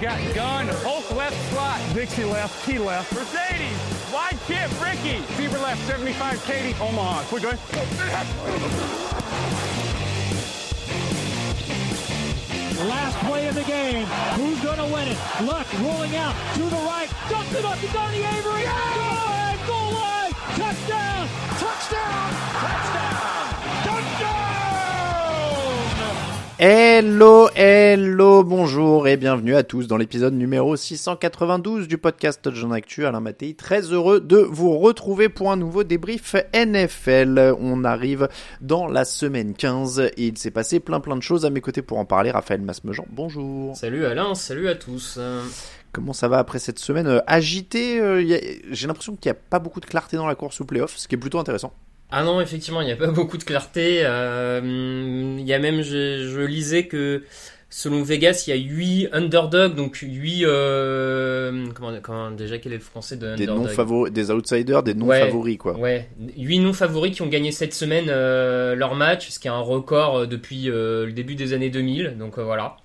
Got gun, Hulk left slot. Dixie left, Key left. Mercedes, wide chip, Ricky. Fever left, 75, Katie, Omaha. Quick, go Last play of the game. Who's going to win it? Luck rolling out to the right. Dumps it up to Donnie Avery. Goal line, goal line. Touchdown. Hello, hello, bonjour et bienvenue à tous dans l'épisode numéro 692 du podcast Touchdown Actu. Alain Mattei, très heureux de vous retrouver pour un nouveau débrief NFL. On arrive dans la semaine 15 et il s'est passé plein plein de choses à mes côtés pour en parler. Raphaël Masmejean, bonjour. Salut Alain, salut à tous. Comment ça va après cette semaine euh, agitée euh, a- J'ai l'impression qu'il n'y a pas beaucoup de clarté dans la course au playoff, ce qui est plutôt intéressant. Ah non, effectivement, il n'y a pas beaucoup de clarté. euh, Il y a même, je, je lisais que selon Vegas, il y a 8 underdogs, donc 8... Euh, comment, comment, déjà, quel est le français de Des underdog non favoris, des outsiders, des non Ouais. favoris quoi. Ouais, 8 non favoris qui ont gagné cette semaine leur match, ce qui est un record depuis le début des années 2000, donc voilà.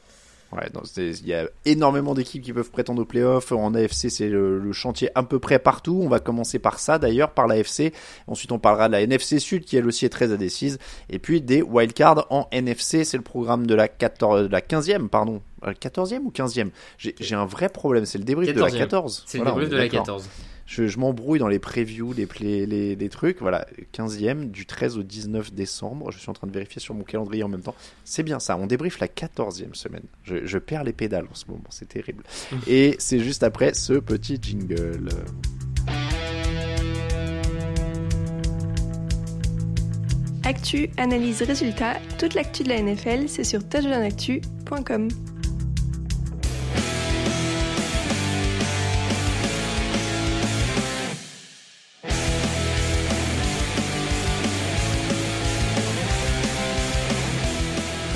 Ouais, il y a énormément d'équipes qui peuvent prétendre aux playoffs. En AFC, c'est le, le chantier à peu près partout. On va commencer par ça d'ailleurs, par l'AFC. Ensuite, on parlera de la NFC Sud qui elle aussi est très indécise. Et puis des wildcards en NFC. C'est le programme de la, 14, de la 15e, pardon. Euh, 14e ou 15e J'ai un vrai problème. C'est le débrief de la 14e. 14. C'est Voilà, le est de la d'accord. 14. Je, je m'embrouille dans les previews, les, play- les, les trucs. Voilà, 15e, du 13 au 19 décembre. Je suis en train de vérifier sur mon calendrier en même temps. C'est bien ça, on débriefe la 14e semaine. Je, je perds les pédales en ce moment, c'est terrible. Et c'est juste après ce petit jingle. Actu, analyse, résultat, toute l'actu de la NFL, c'est sur touchdownactu.com.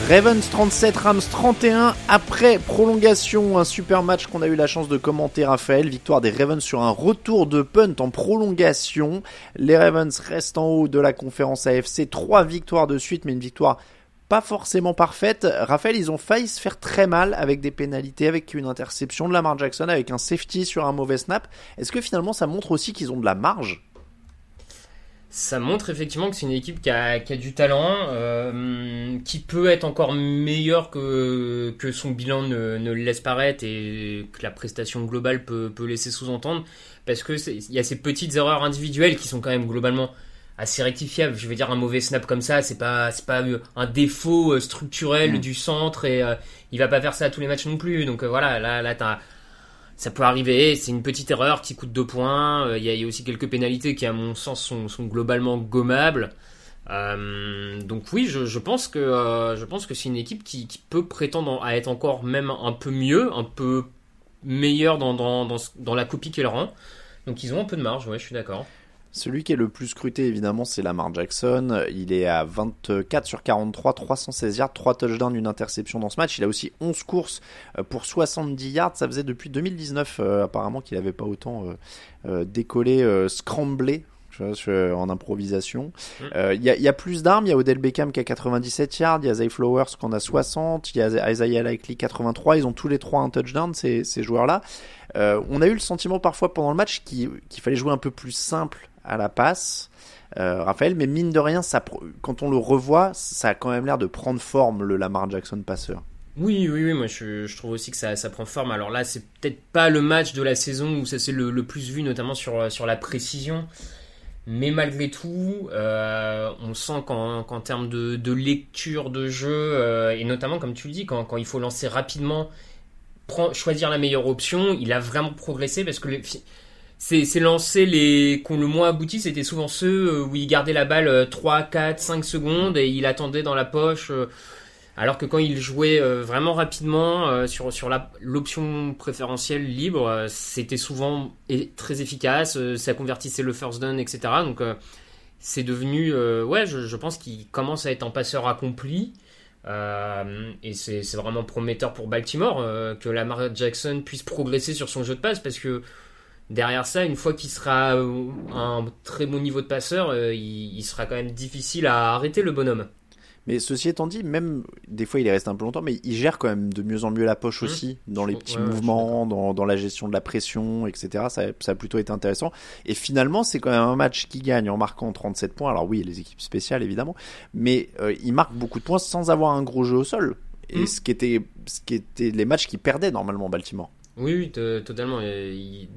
Ravens 37, Rams 31. Après prolongation, un super match qu'on a eu la chance de commenter, Raphaël. Victoire des Ravens sur un retour de punt en prolongation. Les Ravens restent en haut de la conférence AFC. Trois victoires de suite, mais une victoire pas forcément parfaite. Raphaël, ils ont failli se faire très mal avec des pénalités, avec une interception de Lamar Jackson, avec un safety sur un mauvais snap. Est-ce que finalement ça montre aussi qu'ils ont de la marge? Ça montre effectivement que c'est une équipe qui a, qui a du talent, euh, qui peut être encore meilleure que, que son bilan ne, ne le laisse paraître et que la prestation globale peut, peut laisser sous-entendre, parce que c'est- il y a ces petites erreurs individuelles qui sont quand même globalement assez rectifiables. Je veux dire, un mauvais snap comme ça, c'est pas c'est pas euh, un défaut euh, structurel Mm. du centre et euh, il va pas faire ça à tous les matchs non plus. Donc euh, voilà, là là t'as ça peut arriver, c'est une petite erreur qui coûte deux points. Euh, Il y, a- aussi quelques pénalités qui, à mon sens, sont, globalement gommables. Euh, donc oui, je, pense que euh, je pense que c'est une équipe qui, peut prétendre à être encore même un peu mieux, un peu meilleure dans, dans, dans, dans la copie qu'elle rend. Donc ils ont un peu de marge, ouais, je suis d'accord. Celui qui est le plus scruté, évidemment, c'est Lamar Jackson. Il est à 24 sur 43, 316 yards, 3 touchdowns, une interception dans ce match. Il a aussi 11 courses euh, pour 70 yards. Ça faisait depuis 2019, euh, apparemment, qu'il n'avait pas autant euh, décollé, euh, scramblé. en improvisation. Euh, Il y, a, il y a plus d'armes, il y a Odell Beckham qui a 97 yards, il y a Zay Flowers qui en a 60, il y a Isaiah Likely 83, ils ont tous les trois un touchdown, ces, ces joueurs-là. Euh, on a eu le sentiment parfois pendant le match qu'il qu'il fallait jouer un peu plus simple à la passe, euh, Raphaël, mais mine de rien, ça, quand on le revoit, ça a quand même l'air de prendre forme le Lamar Jackson passeur. Oui, oui, oui, moi je, trouve aussi que ça, prend forme. Alors là, c'est peut-être pas le match de la saison où ça s'est le, plus vu, notamment sur, sur la précision. Mais malgré tout, euh, on sent qu'en termes de, lecture de jeu, euh, et notamment comme tu le dis, quand, il faut lancer rapidement, choisir la meilleure option, il a vraiment progressé parce que ces, lancers les, qui ont le moins abouti, c'était souvent ceux euh, où il gardait la balle 3, 4, 5 secondes et il attendait dans la poche. Alors que quand il jouait euh, vraiment rapidement euh, sur, sur l'option préférentielle libre, euh, c'était souvent très efficace, ça convertissait le first down, etc. Donc c'est devenu, ouais, je, pense qu'il commence à être un passeur accompli. et c'est vraiment prometteur pour Baltimore que Lamar Jackson puisse progresser sur son jeu de passe parce que derrière ça, une fois qu'il sera à un très bon niveau de passeur, il, sera quand même difficile à arrêter le bonhomme. Mais ceci étant dit, même des fois il est resté un peu longtemps, mais il gère quand même de mieux en mieux la poche mmh. aussi, dans les petits mouvements, dans, dans, la gestion de la pression, etc. Ça, ça, a plutôt été intéressant. Et finalement, c'est quand même un match qui gagne en marquant 37 points. Alors oui, les équipes spéciales évidemment, mais euh, il marque beaucoup de points sans avoir un gros jeu au sol. Et mmh. ce, qui était, ce qui était les matchs qui perdaient normalement Baltimore. Oui, totalement.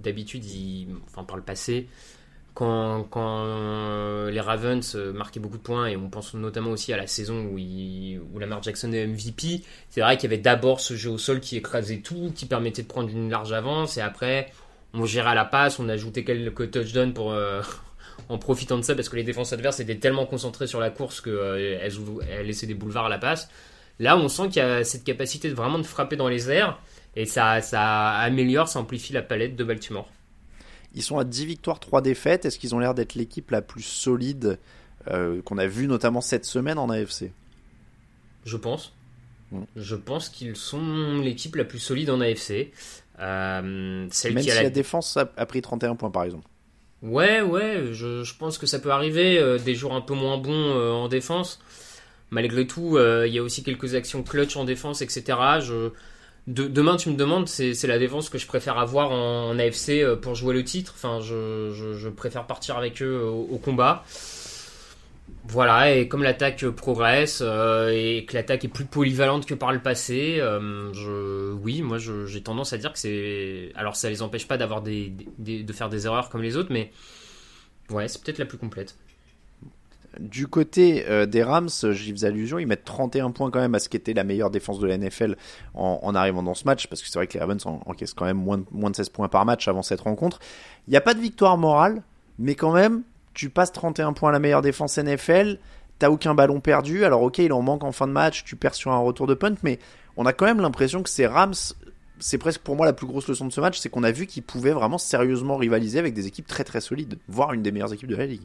D'habitude, enfin, par le passé, quand, les Ravens marquaient beaucoup de points, et on pense notamment aussi à la saison où, il, où Lamar Jackson est MVP, c'est vrai qu'il y avait d'abord ce jeu au sol qui écrasait tout, qui permettait de prendre une large avance, et après on gérait à la passe, on ajoutait quelques touchdowns euh, en profitant de ça, parce que les défenses adverses étaient tellement concentrées sur la course qu'elles euh, laissaient des boulevards à la passe. Là, on sent qu'il y a cette capacité de vraiment de frapper dans les airs, et ça, ça améliore, ça amplifie la palette de Baltimore. Ils sont à 10 victoires, 3 défaites. Est-ce qu'ils ont l'air d'être l'équipe la plus solide euh, qu'on a vue notamment cette semaine en AFC Je pense. Je pense qu'ils sont l'équipe la plus solide en AFC. Euh, Même si la... défense a, pris 31 points par exemple. Ouais, ouais, je, pense que ça peut arriver. Euh, des jours un peu moins bons en défense. Malgré tout, il y a aussi quelques actions clutch en défense, etc. Je, demain, tu me demandes, c'est la défense que je préfère avoir en, AFC euh, pour jouer le titre. Enfin, je, préfère partir avec eux au, combat. Voilà, et comme l'attaque progresse euh, et que l'attaque est plus polyvalente que par le passé, euh, oui, moi j'ai tendance à dire que c'est. Alors ça les empêche pas d'avoir de faire des erreurs comme les autres, mais ouais, c'est peut-être la plus complète. Du côté euh, des Rams, j'y faisais allusion, ils mettent 31 points quand même à ce qui était la meilleure défense de la NFL en, arrivant dans ce match, parce que c'est vrai que les Ravens encaissent quand même moins de, moins de 16 points par match avant cette rencontre. Il n'y a pas de victoire morale, mais quand même, tu passes 31 points à la meilleure défense NFL, t'as aucun ballon perdu, alors ok, il en manque en fin de match, tu perds sur un retour de punt, mais on a quand même l'impression que ces Rams c'est presque pour moi la plus grosse leçon de ce match, c'est qu'on a vu qu'ils pouvaient vraiment sérieusement rivaliser avec des équipes très très solides, voire une des meilleures équipes de la ligue.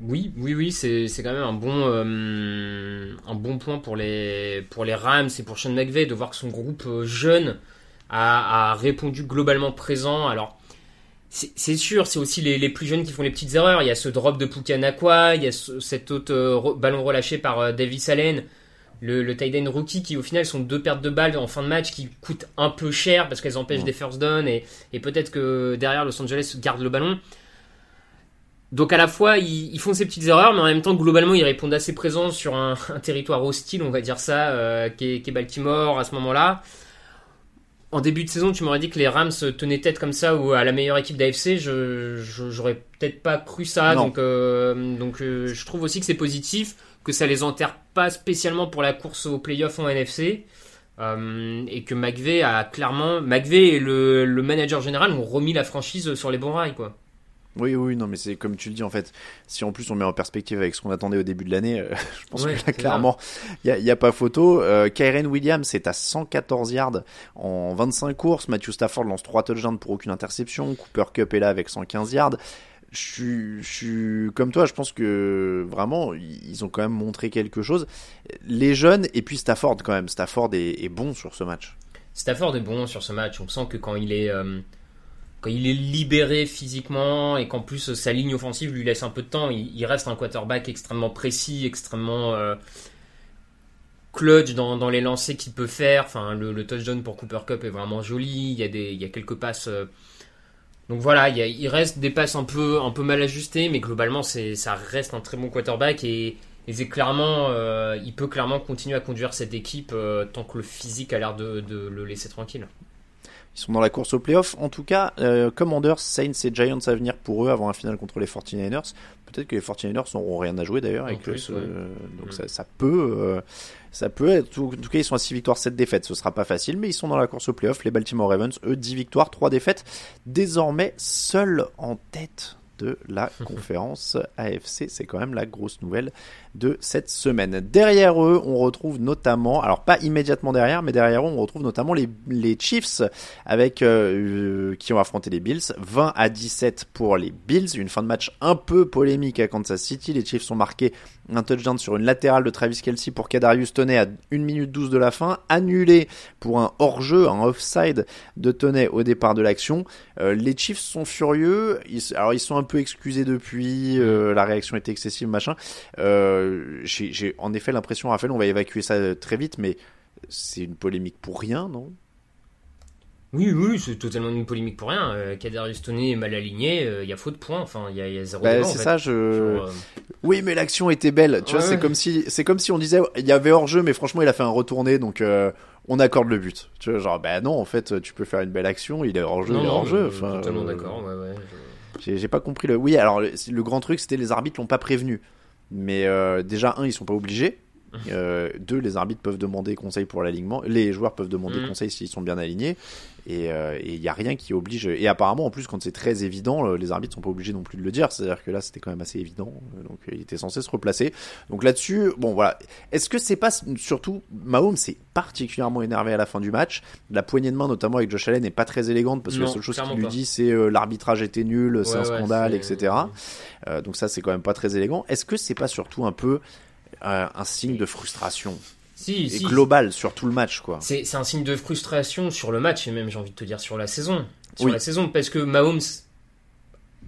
Oui, oui, oui, c'est, quand même un bon, euh, un bon point pour les, pour les Rams et pour Sean McVay de voir que son groupe euh, jeune a, répondu globalement présent. Alors, c'est, sûr, c'est aussi les, plus jeunes qui font les petites erreurs. Il y a ce drop de Pukanakwa, il y a cet autre euh, ballon relâché par Davis Allen, le, le tight end rookie qui au final sont deux pertes de balles en fin de match qui coûtent un peu cher parce qu'elles empêchent des first down et, et peut-être que derrière Los Angeles garde le ballon. Donc à la fois ils, font ces petites erreurs, mais en même temps globalement ils répondent assez présents sur un, territoire hostile, on va dire ça, euh, qui, est, Baltimore à ce moment-là. En début de saison, tu m'aurais dit que les Rams tenaient tête comme ça ou à la meilleure équipe d'AFC, je j'aurais peut-être pas cru ça. Donc euh, donc euh, je trouve aussi que c'est positif, que ça les enterre pas spécialement pour la course au playoff en NFC. et que McVeigh a clairement, McVeigh et le, le manager général ont remis la franchise sur les bons rails, quoi. Oui, oui, non, mais c'est comme tu le dis en fait. Si en plus on met en perspective avec ce qu'on attendait au début de l'année, euh, je pense que là clairement, il n'y a, pas photo. Euh, Kyren Williams est à 114 yards en 25 courses. Matthew Stafford lance 3 touchdowns pour aucune interception. Cooper Cup est là avec 115 yards. Je suis, comme toi, je pense que vraiment ils ont quand même montré quelque chose. Les jeunes et puis Stafford quand même. Stafford est, bon sur ce match. Stafford est bon sur ce match. On sent que quand il est euh, il est libéré physiquement et qu'en plus sa ligne offensive lui laisse un peu de temps, il, reste un quarterback extrêmement précis, extrêmement euh, clutch dans, les lancers qu'il peut faire. Enfin, le, touchdown pour Cooper Cup est vraiment joli. Il y a, des, il y a quelques passes. Euh, donc voilà, il, reste des passes un peu, un peu mal ajustées, mais globalement, ça reste un très bon quarterback et, c'est clairement, euh, il peut clairement continuer à conduire cette équipe tant que le physique a l'air de le laisser tranquille. Ils sont dans la course au playoff. En tout cas, euh, Commanders, Saints et Giants à venir pour eux avant un final contre les 49ers. Peut-être que les 49ers n'auront rien à jouer d'ailleurs. En et que plus, ce- ouais. Donc Mm. ça, ça peut... euh, ça peut être... En tout cas, ils sont à 6 victoires, 7 défaites. Ce sera pas facile, mais ils sont dans la course au playoff. Les Baltimore Ravens, eux, 10 victoires, 3 défaites. Désormais, seuls en tête de la conférence AFC. C'est quand même la grosse nouvelle de cette semaine. Derrière eux, on retrouve notamment, alors pas immédiatement derrière, mais derrière eux, on retrouve notamment les, les Chiefs avec euh, euh, qui ont affronté les Bills, 20 à 17 pour les Bills, une fin de match un peu polémique à Kansas City. Les Chiefs ont marqué un touchdown sur une latérale de Travis Kelsey pour Kadarius Toney à 1 minute 12 de la fin, annulé pour un hors-jeu, un offside de Toney au départ de l'action. Euh, les Chiefs sont furieux, alors ils sont un peu excusés depuis, euh, la réaction était excessive, machin. Euh, j'ai j'ai en effet l'impression, Raphaël, on va évacuer ça euh, très vite, mais c'est une polémique pour rien, non? Oui, oui, c'est totalement une polémique pour rien. Euh, Kadarius Toney est mal aligné, euh, il y a faute de points, enfin, il y a, il y a zéro Bah, C'est ça, je. Euh, Oui, mais l'action était belle. Tu vois, Ouais, c'est comme si, c'est comme si on disait, il y avait hors jeu, mais franchement, il a fait un retourné, donc euh, on accorde le but. Tu vois, genre, bah non, en fait, tu peux faire une belle action, il est hors jeu, non, il est hors jeu. euh, Enfin, totalement euh, d'accord, ouais, ouais. j'ai pas compris le. Oui, alors le, le grand truc, c'était les arbitres l'ont pas prévenu. Mais euh, déjà, un, ils sont pas obligés. Euh, deux, les arbitres peuvent demander conseil pour l'alignement. Les joueurs peuvent demander Mhm. conseil s'ils sont bien alignés. Et il y a rien qui oblige. Et apparemment, en plus, quand c'est très évident, euh, les arbitres sont pas obligés non plus de le dire. C'est-à-dire que là, c'était quand même assez évident. Euh, Donc, euh, il était censé se replacer. Donc là-dessus, bon voilà. Est-ce que c'est pas surtout Mahomes s'est particulièrement énervé à la fin du match. La poignée de main, notamment avec Josh Allen, n'est pas très élégante parce que Non, la seule chose qu'il lui dit, c'est euh, l'arbitrage était nul, c'est Ouais, un ouais, scandale, c'est- etc. Euh, donc ça, c'est quand même pas très élégant. Est-ce que c'est pas surtout un peu euh, un signe de frustration Si, et si, global sur tout le match, quoi C'est c'est un signe de frustration sur le match et même j'ai envie de te dire sur la saison. Sur Oui. la saison parce que Mahomes,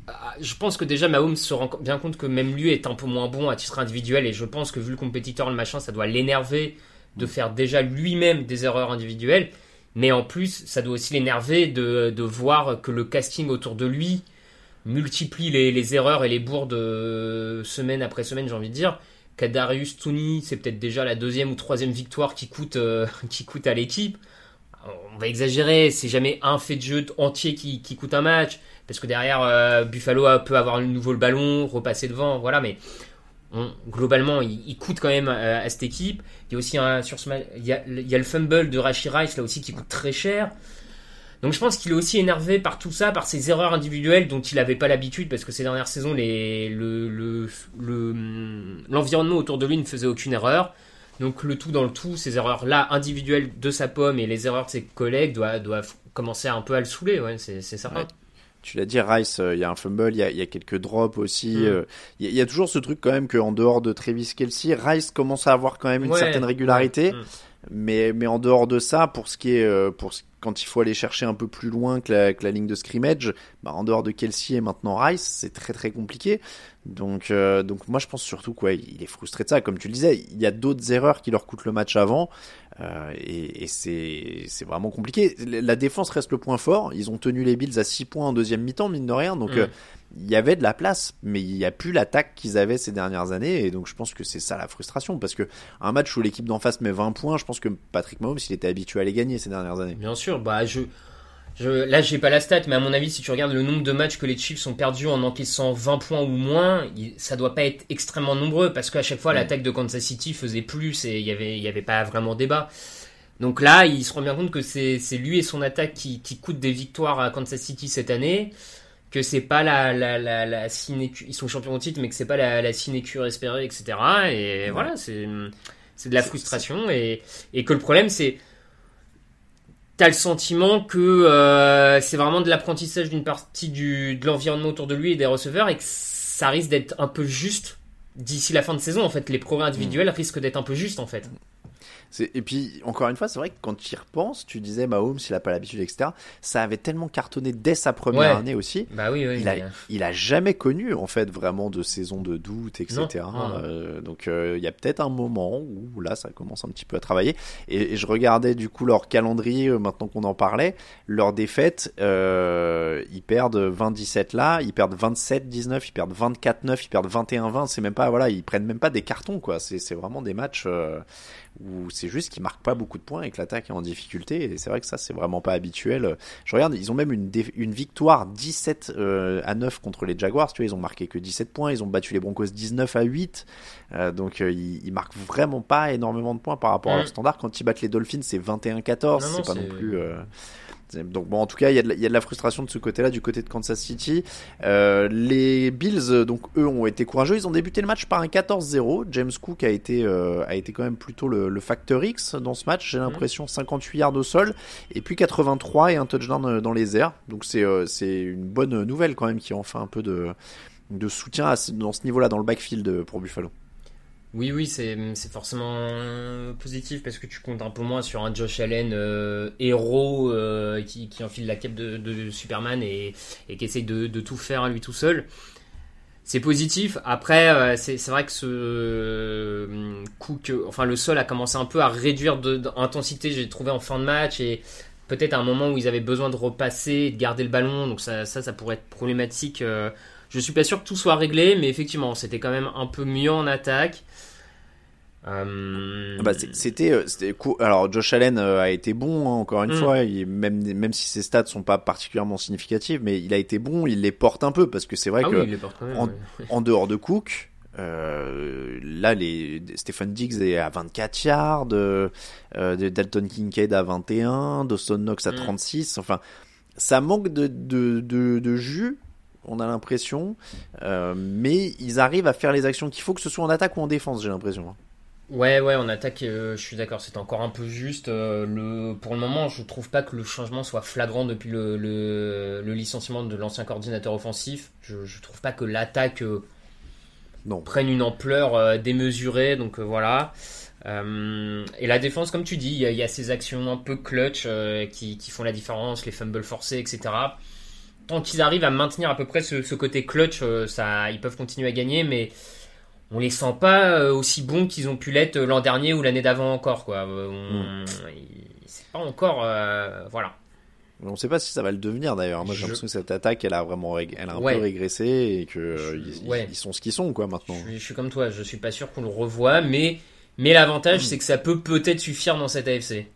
ah, je pense que déjà Mahomes se rend bien compte que même lui est un peu moins bon à titre individuel et je pense que vu le compétiteur, le machin, ça doit l'énerver de faire déjà lui-même des erreurs individuelles. Mais en plus, ça doit aussi l'énerver de, de voir que le casting autour de lui multiplie les, les erreurs et les bourdes euh, semaine après semaine, j'ai envie de dire. Kadarius Tooney, c'est peut-être déjà la deuxième ou troisième victoire qui coûte, euh, à l'équipe. On va exagérer, c'est jamais un fait de jeu entier qui, coûte un match, parce que derrière euh, Buffalo peut avoir le nouveau le ballon, repasser devant, voilà, mais globalement, il, coûte quand même euh, à cette équipe. Il y a aussi sur il y a le fumble de Rashi Rice là aussi qui coûte très cher. Donc je pense qu'il est aussi énervé par tout ça, par ses erreurs individuelles dont il n'avait pas l'habitude parce que ces dernières saisons, les, le, le, le- l'environnement autour de lui ne faisait aucune erreur. Donc le tout dans le tout, ces erreurs-là individuelles de sa pomme et les erreurs de ses collègues doivent, doivent commencer un peu à le saouler, ouais, c'est, c'est certain. Ouais. Tu l'as dit, Rice, euh, il y a un fumble, il y a, il y a quelques drops aussi. Mm. euh, Il y, a- il y a toujours ce truc quand même qu'en dehors de Travis Kelsey, Rice commence à avoir quand même une Ouais, certaine régularité. ouais, mm. Mais, mais en dehors de ça, pour ce qui est, euh, pour ce- quand il faut aller chercher un peu plus loin que la, que la ligne de scrimmage, bah, en dehors de Kelsey et maintenant Rice, c'est très très compliqué. Donc, euh, donc moi je pense surtout quoi, il est frustré de ça. Comme tu le disais, il y a d'autres erreurs qui leur coûtent le match avant, euh, et, et c'est c'est vraiment compliqué. La défense reste le point fort. Ils ont tenu les Bills à 6 points en deuxième mi-temps, mine de rien. Donc Mm. euh, il y avait de la place, mais il n'y a plus l'attaque qu'ils avaient ces dernières années, et donc je pense que c'est ça la frustration, parce que un match où l'équipe d'en face met 20 points, je pense que Patrick Mahomes, il était habitué à les gagner ces dernières années. Bien sûr, bah je, je là j'ai pas la stat, mais à mon avis, si tu regardes le nombre de matchs que les Chiefs ont perdus en encaissant 20 points ou moins, ça doit pas être extrêmement nombreux parce qu'à chaque fois l'attaque de Kansas City faisait plus et il y avait y avait pas vraiment débat. Donc là, il se rend bien compte que c'est c'est lui et son attaque qui qui coûtent des victoires à Kansas City cette année, que c'est pas la la la, la sinécure- ils sont champions au titre, mais que c'est pas la la sinécure espérée, etc. Et voilà, c'est de la frustration et et que le problème c'est t'as le sentiment que euh, c'est vraiment de l'apprentissage d'une partie du, de l'environnement autour de lui et des receveurs et que ça risque d'être un peu juste d'ici la fin de saison. En fait, les progrès individuels risquent d'être un peu justes en fait. Et puis, encore une fois, c'est vrai que quand tu y repenses, tu disais Mahomes, il a pas l'habitude, etc. Ça avait tellement cartonné dès sa première Ouais. année aussi. Bah oui, oui. Il a, euh, il a jamais connu en fait vraiment de saison de doute, etc. Non, non. Euh, donc euh, il y a peut-être un moment où là ça commence un petit peu à travailler. Et, et je regardais du coup leur calendrier maintenant qu'on en parlait, leur défaite, euh, ils perdent 20-17 là, ils perdent 27-19, ils perdent 24-9, ils perdent 21-20. C'est même pas voilà, ils prennent même pas des cartons quoi. C'est c'est vraiment des matchs. Où c'est juste qu'ils marquent pas beaucoup de points et que l'attaque est en difficulté. Et c'est vrai que ça, c'est vraiment pas habituel. Je regarde, ils ont même une, une victoire 17 euh, à 9 contre les Jaguars. Tu vois, ils ont marqué que 17 points. Ils ont battu les Broncos 19 à 8. Euh, donc euh, ils, ils, marquent vraiment pas énormément de points par rapport à leur standard. Quand ils battent les Dolphins, c'est 21-14. C'est pas non plus. Euh, donc bon, en tout cas, il y, a de la, il y a de la frustration de ce côté-là, du côté de Kansas City. Euh, les Bills, donc eux, ont été courageux. Ils ont débuté le match par un 14-0. James Cook a été euh, a été quand même plutôt le, le facteur X dans ce match. J'ai l'impression 58 yards au sol et puis 83 et un touchdown dans les airs. Donc c'est euh, c'est une bonne nouvelle quand même qui en fait un peu de de soutien à, dans ce niveau-là dans le backfield pour Buffalo. Oui, oui, c'est forcément positif parce que tu comptes un peu moins sur un Josh Allen euh, héros euh, qui, enfile la cape de, Superman et, qui essaye de, tout faire à lui tout seul. C'est positif. Après, euh, c'est vrai que ce euh, que, enfin, le sol a commencé un peu à réduire d'intensité. J'ai trouvé en fin de match et peut-être à un moment où ils avaient besoin de repasser, de garder le ballon. Donc ça, ça, ça pourrait être problématique. Je suis pas sûr que tout soit réglé, mais effectivement, c'était quand même un peu mieux en attaque. Euh... Bah, c'était, euh, c'était cool. Alors Josh Allen euh, a été bon hein, encore une mm. fois, il, même même si ses stats sont pas particulièrement significatives, mais il a été bon, il les porte un peu parce que c'est vrai ah que oui, même, en, ouais. en, dehors de Cook, euh, là les Stephen Diggs est à 24 yards, euh, Dalton Kincaid à 21, Dawson Knox à mm. 36. Enfin, ça manque de de, de, de jus on a l'impression. Euh, mais ils arrivent à faire les actions qu'il faut, que ce soit en attaque ou en défense, j'ai l'impression. Ouais, ouais, en attaque, euh, je suis d'accord, c'est encore un peu juste. Euh, le, pour le moment, je trouve pas que le changement soit flagrant depuis le, le, le licenciement de l'ancien coordinateur offensif. Je, je trouve pas que l'attaque euh, prenne une ampleur démesurée, donc voilà. et la défense, comme tu dis, il y, y, a ces actions un peu clutch qui, qui, font la différence, les fumbles forcés, etc. Tant qu'ils arrivent à maintenir à peu près ce, ce côté clutch, ça, ils peuvent continuer à gagner, mais on les sent pas euh, aussi bons qu'ils ont pu l'être l'an dernier ou l'année d'avant encore quoi. Euh, on... Mm. C'est pas encore euh, voilà. On ne sait pas si ça va le devenir d'ailleurs. Moi j'ai l'impression que cette attaque elle a vraiment elle a un ouais. peu régressé et que je... ils, ouais. ils, sont ce qu'ils sont quoi maintenant. Je suis, je suis, comme toi, je suis pas sûr qu'on le revoie, mais mais l'avantage mm. c'est que ça peut peut-être suffire dans cette AFC.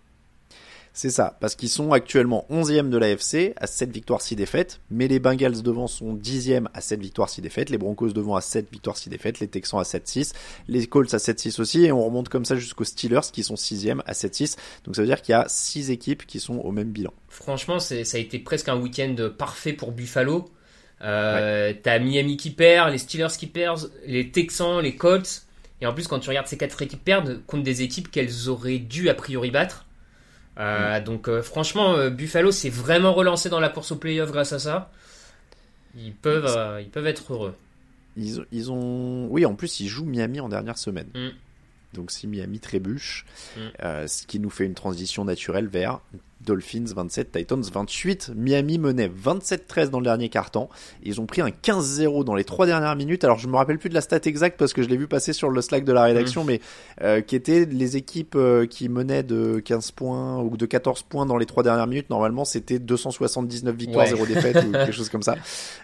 C'est ça, parce qu'ils sont actuellement 11e de l'AFC à 7 victoires 6 défaites, mais les Bengals devant sont 10e à 7 victoires 6 défaites, les Broncos devant à 7 victoires 6 défaites, les Texans à 7-6, les Colts à 7-6 aussi, et on remonte comme ça jusqu'aux Steelers qui sont 6e à 7-6. Donc ça veut dire qu'il y a 6 équipes qui sont au même bilan. Franchement, ça a été presque un week-end parfait pour Buffalo. Euh, ouais. T'as Miami qui perd, les Steelers qui perdent, les Texans, les Colts. Et en plus, quand tu regardes ces quatre équipes perdre contre des équipes qu'elles auraient dû a priori battre, euh. Donc euh, franchement, euh, Buffalo s'est vraiment relancé dans la course au playoff grâce à ça. Ils peuvent, ils peuvent être heureux. Ils, ils, ont, oui, en plus ils jouent Miami en dernière semaine. Mmh. Donc si Miami trébuche, mmh. ce qui nous fait une transition naturelle vers Dolphins 27, Titans 28. Miami menait 27-13 dans le dernier quart-temps. Ils ont pris un 15-0 dans les trois dernières minutes. Alors je me rappelle plus de la stat exacte parce que je l'ai vu passer sur le Slack de la rédaction, mmh. mais euh, qui étaient les équipes euh, qui menaient de 15 points ou de 14 points dans les trois dernières minutes. Normalement, c'était 279 victoires, ouais. 0 défaites ou quelque chose comme ça.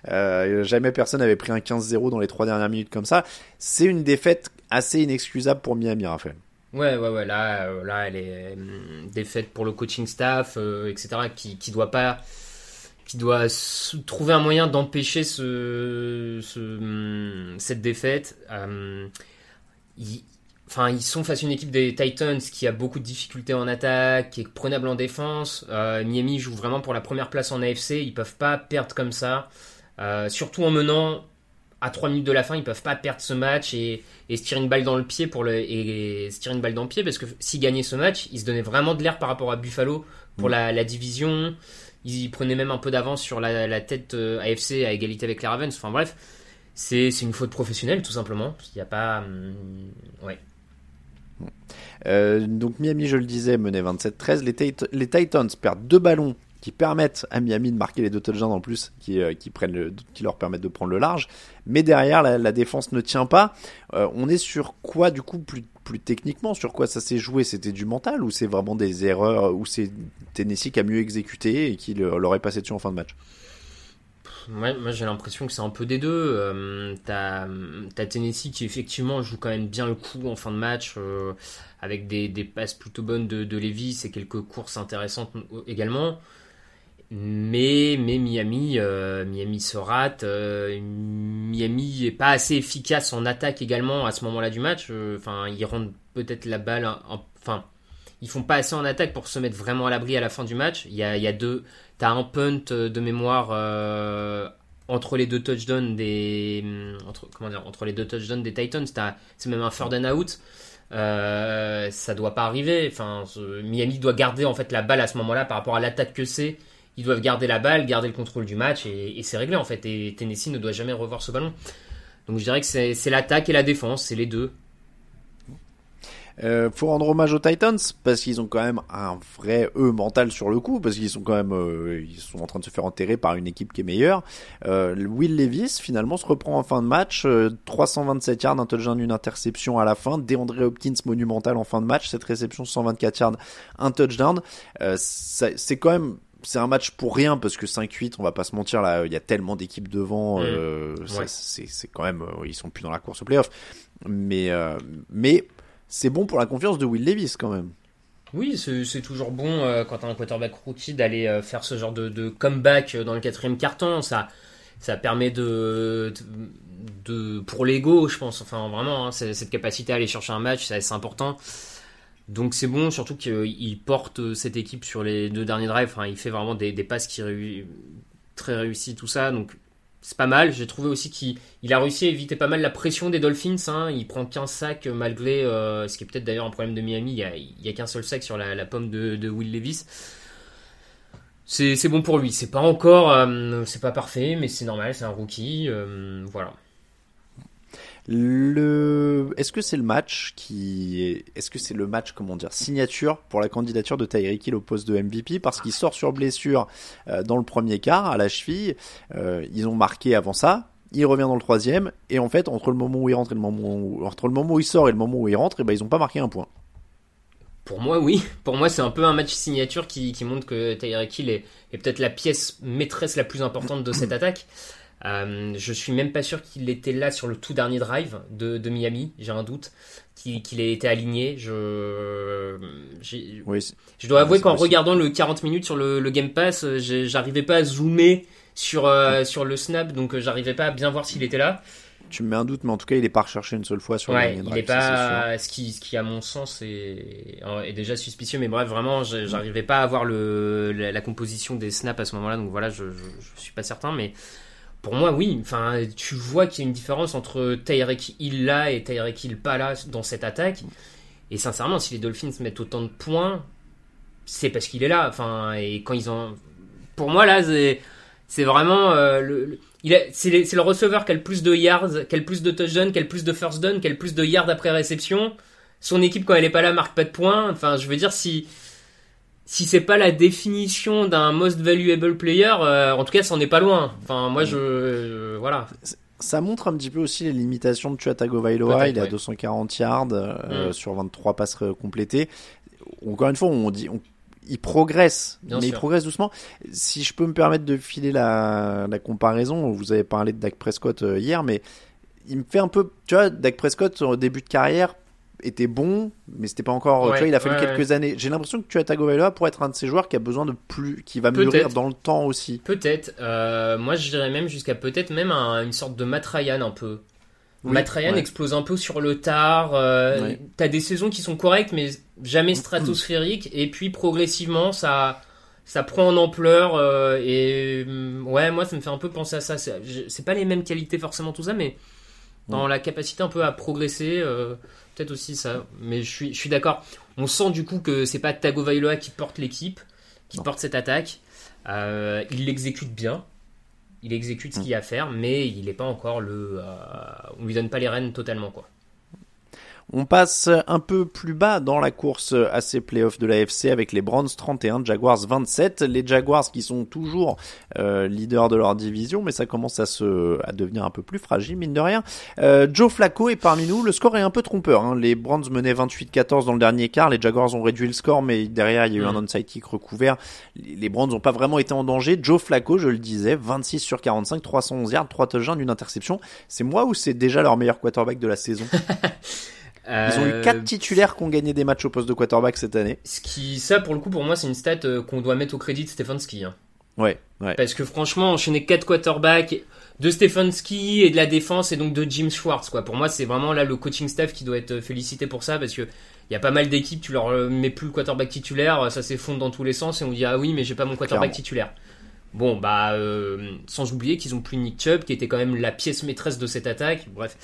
Euh, jamais personne n'avait pris un 15-0 dans les trois dernières minutes comme ça. C'est une défaite assez inexcusable pour Miami, Raphaël. Ouais, ouais, ouais. Là, euh, là, elle est euh, défaite pour le coaching staff, euh, etc. Qui, qui doit pas, qui doit trouver un moyen d'empêcher ce, ce, cette défaite. Euh, il, enfin, ils sont face à une équipe des Titans qui a beaucoup de difficultés en attaque, qui est prenable en défense. Miami joue vraiment pour la première place en AFC. Ils peuvent pas perdre comme ça, surtout en menant à 3 minutes de la fin, ils peuvent pas perdre ce match et, et se tirer une balle dans le pied pour le et, et se tirer une balle dans le pied parce que s'ils gagnaient ce match, ils se donnaient vraiment de l'air par rapport à Buffalo pour mmh. la, la, division. Ils prenaient même un peu d'avance sur la, la tête euh, AFC à égalité avec les Ravens. Enfin bref, c'est une faute professionnelle tout simplement. Il n'y a pas, hum, ouais. Euh, donc Miami, je le disais, menait 27-13. Les, les Titans perdent deux ballons qui permettent à Miami de marquer les deux touchdowns en plus, qui, euh, qui, prennent qui leur permettent de prendre le large. Mais derrière, la, défense ne tient pas. Euh, on est sur quoi, du coup, plus, plus techniquement, sur quoi ça s'est joué? C'était du mental ou c'est vraiment des erreurs, ou c'est Tennessee qui a mieux exécuté et qui leur est passé dessus en fin de match? Moi, moi j'ai l'impression que c'est un peu des deux. Euh, t'as, t'as Tennessee qui effectivement joue quand même bien le coup en fin de match, euh, avec des, des, passes plutôt bonnes de, de Levis et quelques courses intéressantes également. Mais, mais Miami, euh, Miami se rate. Miami est pas assez efficace en attaque également à ce moment-là du match. Enfin, ils rendent peut-être la balle. enfin, ils font pas assez en attaque pour se mettre vraiment à l'abri à la fin du match. Il y a, y a deux T'as un punt euh, de mémoire euh, entre les deux touchdowns des hum, entre, comment dire, entre les deux touchdowns des Titans. C'est même un third and out. Euh, ça doit pas arriver. Enfin, Miami doit garder en fait la balle à ce moment-là par rapport à l'attaque que c'est. Ils doivent garder la balle, garder le contrôle du match et, c'est réglé en fait. Et Tennessee ne doit jamais revoir ce ballon. Donc je dirais que c'est l'attaque et la défense, c'est les deux. Euh, faut rendre hommage aux Titans parce qu'ils ont quand même un vrai eux mental sur le coup parce qu'ils sont quand même euh, ils sont en train de se faire enterrer par une équipe qui est meilleure. Euh, Will Levis finalement se reprend en fin de match, 327 yards, un touchdown, une interception à la fin. DeAndre Hopkins monumental en fin de match, cette réception 124 yards, un touchdown. c'est quand même c'est un match pour rien parce que 5-8, on va pas se mentir là, il y a tellement d'équipes devant, mmh. c'est quand même, ils sont plus dans la course au playoff. Mais mais c'est bon pour la confiance de Will Levis quand même. Oui, c'est toujours bon euh, quand as un quarterback rookie d'aller euh, faire ce genre de, comeback dans le quatrième carton. Ça, ça permet de, de, pour l'ego, je pense. Enfin, vraiment, hein, cette capacité à aller chercher un match, c'est important. Donc c'est bon, surtout qu'il porte cette équipe sur les deux derniers drives. Enfin, il fait vraiment des, passes qui très réussies, tout ça. Donc c'est pas mal. J'ai trouvé aussi qu'il a réussi à éviter pas mal la pression des Dolphins. Hein. Il prend qu'un sac malgré, euh, ce qui est peut-être d'ailleurs un problème de Miami. Il n'y a, qu'un seul sac sur la, pomme de, Will Levis. C'est bon pour lui. C'est pas encore, euh, c'est pas parfait, mais c'est normal. C'est un rookie. Euh, voilà. Le... Est-ce que c'est le match qui est... Est-ce que c'est le match, comment dire, signature pour la candidature de Tyreek Hill au poste de MVP parce qu'il sort sur blessure euh, dans le premier quart à la cheville. Euh, ils ont marqué avant ça. Il revient dans le troisième et en fait entre le moment où il rentre et le moment où, entre le moment où il sort et le moment où il rentre, et eh ben ils ont pas marqué un point. Pour moi, oui. Pour moi, c'est un peu un match signature qui, qui montre que Tyreek Hill est, est peut-être la pièce maîtresse la plus importante de cette attaque. Euh, je suis même pas sûr qu'il était là sur le tout dernier drive de, de Miami, j'ai un doute qu'il ait été aligné. Je, je dois avouer qu'en regardant le 40 minutes sur le, Game Pass, j'arrivais pas à zoomer sur, euh, sur le snap, donc euh, j'arrivais pas à bien voir s'il était là. Tu me mets un doute, mais en tout cas, il est pas recherché une seule fois sur le dernier drive. Il est pas, ce qui, ce qui, à mon sens, est, est déjà suspicieux, mais bref, vraiment, j'arrivais pas à voir le, la, composition des snaps à ce moment-là, donc voilà, je, je, je suis pas certain, mais pour moi, oui. Enfin, tu vois qu'il y a une différence entre Tyreek Hill là et Tyreek Hill pas là dans cette attaque. Et sincèrement, si les Dolphins mettent autant de points, c'est parce qu'il est là. Enfin, et quand ils ont, pour moi là, c'est vraiment euh, le, c'est le receveur qui a le plus de yards, qui a le plus de touchdowns, qui a le plus de first down, qui a le plus de yards après réception. Son équipe quand elle est pas là marque pas de points. Enfin, je veux dire si si c'est pas la définition d'un most valuable player, euh, en tout cas, c'en est pas loin. Enfin, moi, je, voilà. Ça montre un petit peu aussi les limitations de Tua Tagovailoa. Il est à 240 yards euh, mm. sur 23 passes complétées. Encore une fois, on dit, il progresse, mais il progresse doucement. Si je peux me permettre de filer la, la comparaison, vous avez parlé de Dak Prescott euh, hier, mais il me fait un peu, tu vois, Dak Prescott au début de carrière était bon, mais c'était pas encore. tu vois, il a fallu quelques années. J'ai l'impression que tu as Tagovailoa pour être un de ces joueurs qui a besoin de plus, qui va mûrir dans le temps aussi. Peut-être. Euh, moi, je dirais même jusqu'à peut-être même une sorte de Matt Ryan un peu. Matt Ryan explose un peu sur le tard. Euh, T'as des saisons qui sont correctes, mais jamais stratosphériques. Et puis progressivement, ça, ça prend en ampleur. Euh, et mm, ouais, moi, ça me fait un peu penser à ça. C'est pas les mêmes qualités forcément tout ça, mais dans la capacité un peu à progresser. Peut-être aussi ça. Mais je suis, je suis d'accord. On sent du coup que c'est pas Tagovailoa qui porte l'équipe, qui porte cette attaque. Euh, il l'exécute bien. Il exécute ce mm. qu'il y a à faire, mais il n'est pas encore le. Euh, on lui donne pas les rênes totalement, quoi. On passe un peu plus bas dans la course à ces playoffs de l'AFC avec les Browns 31, Jaguars 27. Les Jaguars qui sont toujours euh, leaders de leur division, mais ça commence à se à devenir un peu plus fragile mine de rien. Euh, Joe Flacco est parmi nous. Le score est un peu trompeur. Hein. Les Browns menaient 28-14 dans le dernier quart. Les Jaguars ont réduit le score, mais derrière il y a eu un mm. onside kick recouvert. Les Browns n'ont pas vraiment été en danger. Joe Flacco, je le disais, 26 sur 45, 311 yards, 3 touchdowns, une interception. C'est moi ou c'est déjà leur meilleur quarterback de la saison? Ils ont eu quatre euh, titulaires qui ont gagné des matchs au poste de quarterback cette année. Ce qui, ça pour le coup, pour moi, c'est une stat euh, qu'on doit mettre au crédit de Stefanski. Hein. Ouais, ouais. Parce que franchement, enchaîner quatre quarterbacks de Stefanski et de la défense et donc de Jim Schwartz, quoi. Pour moi, c'est vraiment là le coaching staff qui doit être félicité pour ça parce que il y a pas mal d'équipes, tu leur mets plus le quarterback titulaire, ça s'effondre dans tous les sens et on dit ah oui, mais j'ai pas mon quarterback titulaire. Bon, bah, euh, sans oublier qu'ils ont plus Nick Chubb, qui était quand même la pièce maîtresse de cette attaque. Bref.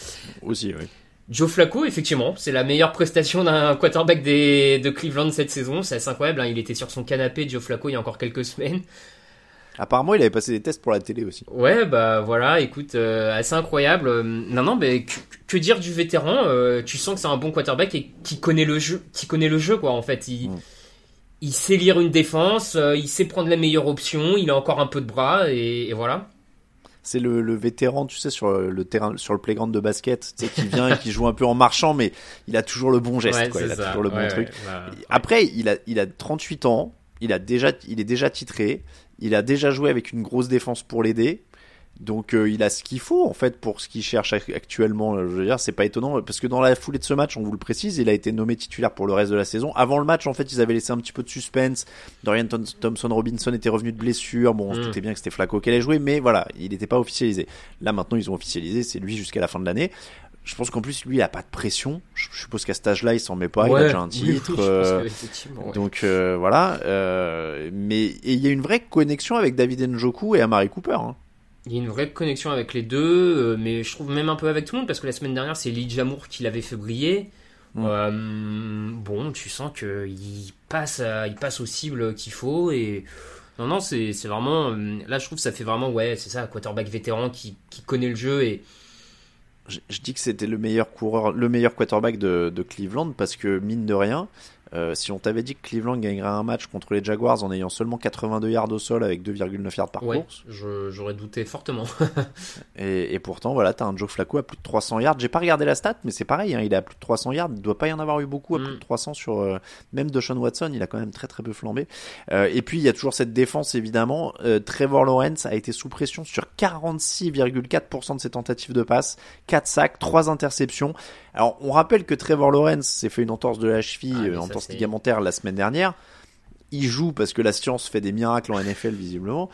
Aussi, oui. Joe Flacco, effectivement, c'est la meilleure prestation d'un quarterback des, de Cleveland cette saison. C'est assez incroyable. Hein. Il était sur son canapé, Joe Flacco, il y a encore quelques semaines. Apparemment, il avait passé des tests pour la télé aussi. Ouais, bah voilà, écoute, euh, assez incroyable. Euh, non, non, mais que, dire du vétéran euh, Tu sens que c'est un bon quarterback et qui connaît le jeu, qui connaît le jeu, quoi. En fait, il, mm. il sait lire une défense, il sait prendre la meilleure option, il a encore un peu de bras et voilà c'est le, vétéran, tu sais, sur le terrain, sur le playground de basket, tu sais, qui vient et qui joue un peu en marchant, mais il a toujours le bon geste, quoi. Il a toujours le bon truc. Après, il a, il a 38 ans, il a déjà, il est déjà titré, il a déjà joué avec une grosse défense pour l'aider. Donc euh, il a ce qu'il faut en fait pour ce qu'il cherche actuellement. Je veux dire, c'est pas étonnant parce que dans la foulée de ce match, on vous le précise, il a été nommé titulaire pour le reste de la saison. Avant le match, en fait, ils avaient laissé un petit peu de suspense. Dorian Thompson Robinson était revenu de blessure. Bon, on se mm. doutait bien que c'était Flacco qui allait jouer, mais voilà, il n'était pas officialisé. Là maintenant, ils ont officialisé, c'est lui jusqu'à la fin de l'année. Je pense qu'en plus lui il a pas de pression. Je suppose qu'à cet âge-là il s'en met pas. il a déjà un titre. Euh, donc euh, voilà. mais il y a une vraie connexion avec David Njoku et Amari Cooper. Hein. Il y a une vraie connexion avec les deux, euh, mais je trouve même un peu avec tout le monde parce que la semaine dernière c'est Lee Jamour qui l'avait fait briller. Euh, bon, tu sens qu'il passe, il passe aux cibles qu'il faut et non non c'est vraiment euh, là je trouve que ça fait vraiment ouais c'est ça quarterback vétéran qui, qui connaît le jeu et je, dis que c'était le meilleur coureur, le meilleur quarterback de, de Cleveland parce que mine de rien, euh, si on t'avait dit que Cleveland gagnerait un match contre les Jaguars en ayant seulement 82 yards au sol avec 2,9 yards par course, j'aurais douté fortement. et, et, pourtant, voilà, t'as un Joe Flacco à plus de 300 yards. J'ai pas regardé la stat, mais c'est pareil, hein, il est à plus de 300 yards. Il doit pas y en avoir eu beaucoup à plus de 300 mm. sur euh, même de Sean Watson. Il a quand même très très peu flambé. Euh, et puis il y a toujours cette défense évidemment. Euh, Trevor Lawrence a été sous pression sur 46,4% de ses tentatives de passe, 4 sacs, 3 interceptions. Alors, on rappelle que Trevor Lawrence s'est fait une entorse de la cheville, ah, ligamentaire la semaine dernière. Il joue parce que la science fait des miracles en NFL, visiblement.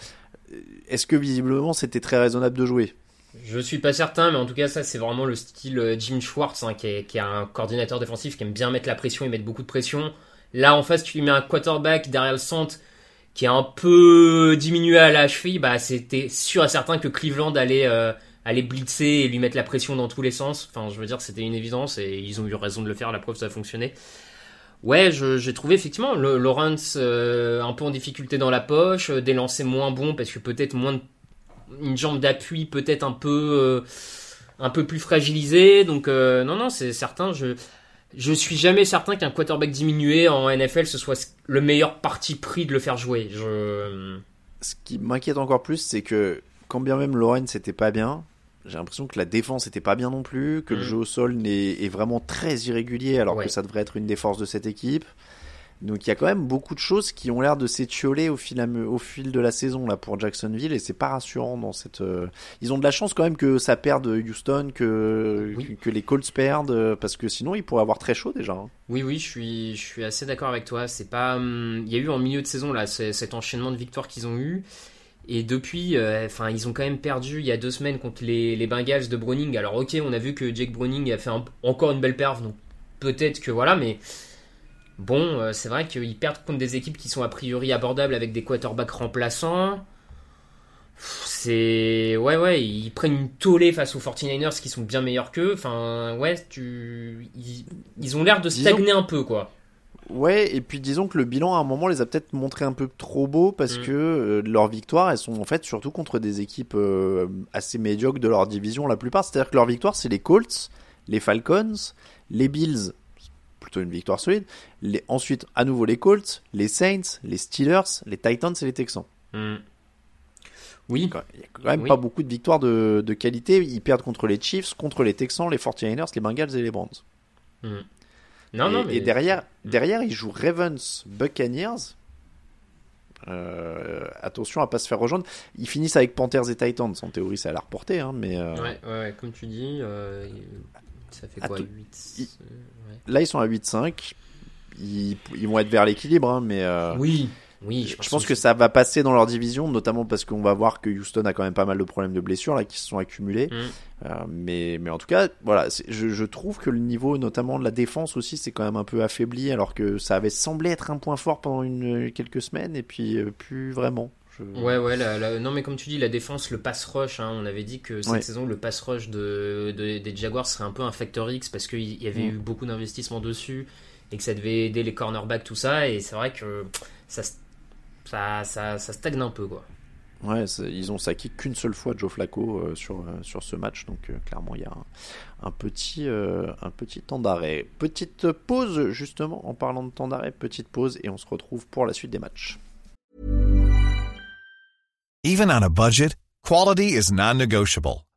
Est-ce que visiblement c'était très raisonnable de jouer? Je suis pas certain, mais en tout cas, ça, c'est vraiment le style euh, Jim Schwartz, hein, qui, est, qui, un coordinateur défensif qui aime bien mettre la pression et mettre beaucoup de pression. Là, en face, tu lui mets un quarterback derrière le centre qui est un peu diminué à la cheville. Bah, c'était sûr et certain que Cleveland allait, euh, aller blitzer et lui mettre la pression dans tous les sens. Enfin, je veux dire, c'était une évidence et ils ont eu raison de le faire. La preuve, ça a fonctionné. Ouais, j'ai trouvé effectivement le, Lawrence euh, un peu en difficulté dans la poche, euh, des lancers moins bons parce que peut-être moins une jambe d'appui peut-être un peu euh, un peu plus fragilisée. Donc non non, c'est certain. Je je suis jamais certain qu'un quarterback diminué en NFL ce soit le meilleur parti pris de le faire jouer. Ce qui m'inquiète encore plus, c'est que quand bien même Lawrence n'était pas bien, j'ai l'impression que la défense était pas bien non plus, que le mm. jeu au sol est, est, vraiment très irrégulier alors que ça devrait être une des forces de cette équipe. Donc il y a quand même beaucoup de choses qui ont l'air de s'étioler au fil, au fil de la saison là pour Jacksonville et c'est pas rassurant dans cette. Euh, ils ont de la chance quand même que ça perde Houston, que que les Colts perdent parce que sinon ils pourraient avoir très chaud déjà. Hein. Oui oui, je suis je suis assez d'accord avec toi. C'est pas, hum, il y a eu en milieu de saison là cet enchaînement de victoires qu'ils ont eu. Et depuis, euh, enfin, ils ont quand même perdu il y a deux semaines contre les, les, Bengals de Browning. Alors, ok, on a vu que Jake Browning a fait encore une belle perf, donc peut-être que voilà, mais bon, euh, c'est vrai qu'ils perdent contre des équipes qui sont a priori abordables avec des quarterbacks remplaçants. C'est. Ouais, ouais, ils prennent une tollée face aux 49ers qui sont bien meilleurs qu'eux. Enfin, ouais, tu... ils, ont l'air de stagner un peu, quoi. Ouais, et puis disons que le bilan à un moment les a peut-être montré un peu trop beau parce mm. que euh, leurs victoires, elles sont en fait surtout contre des équipes euh, assez médiocres de leur division la plupart. C'est-à-dire que leurs victoires, c'est les Colts, les Falcons, les Bills, plutôt une victoire solide. Les, ensuite, à nouveau les Colts, les Saints, les Steelers, les Titans et les Texans. Hmm. Oui. Il y a quand même Oui. pas beaucoup de victoires de, de qualité. Ils perdent contre les Chiefs, contre les Texans, les 49ers, les Bengals et les Browns. Hmm. Non, et, non, mais. et derrière, derrière, ils jouent Ravens, Buccaneers. Euh, attention à pas se faire rejoindre. Ils finissent avec Panthers et Titans. En théorie, ça a la reporter, hein, mais euh, Ouais, ouais, ouais, comme tu dis, euh, ça fait quoi tout- 8 il- ouais. là, ils sont à 8-5. Ils, ils vont être vers l'équilibre, hein, mais Oui, oui, je pense, je pense que ça va passer dans leur division, notamment parce qu'on va voir que Houston a quand même pas mal de problèmes de blessures là qui se sont accumulés. Mm. Euh, mais, mais en tout cas, voilà, je, je trouve que le niveau, notamment de la défense aussi, c'est quand même un peu affaibli, alors que ça avait semblé être un point fort pendant une, quelques semaines, et puis euh, plus vraiment. Je- Ouais, ouais, la- la- non, mais comme tu dis, la défense, le pass rush, hein, on avait dit que cette Ouais. saison, le pass rush de, de- des Jaguars serait un peu un factor X parce qu'il y avait Mm. eu beaucoup d'investissements dessus et que ça devait aider les cornerbacks, tout ça, et c'est vrai que ça, ça, ça, ça stagne un peu, quoi. Ouais, ils ont saqué qu'une seule fois Joe Flacco euh, sur, euh, sur ce match, donc euh, clairement il y a un, un petit, euh, un petit temps d'arrêt. Petite pause, justement, en parlant de temps d'arrêt, petite pause, et on se retrouve pour la suite des matchs. Even on a budget, quality is non-negotiable.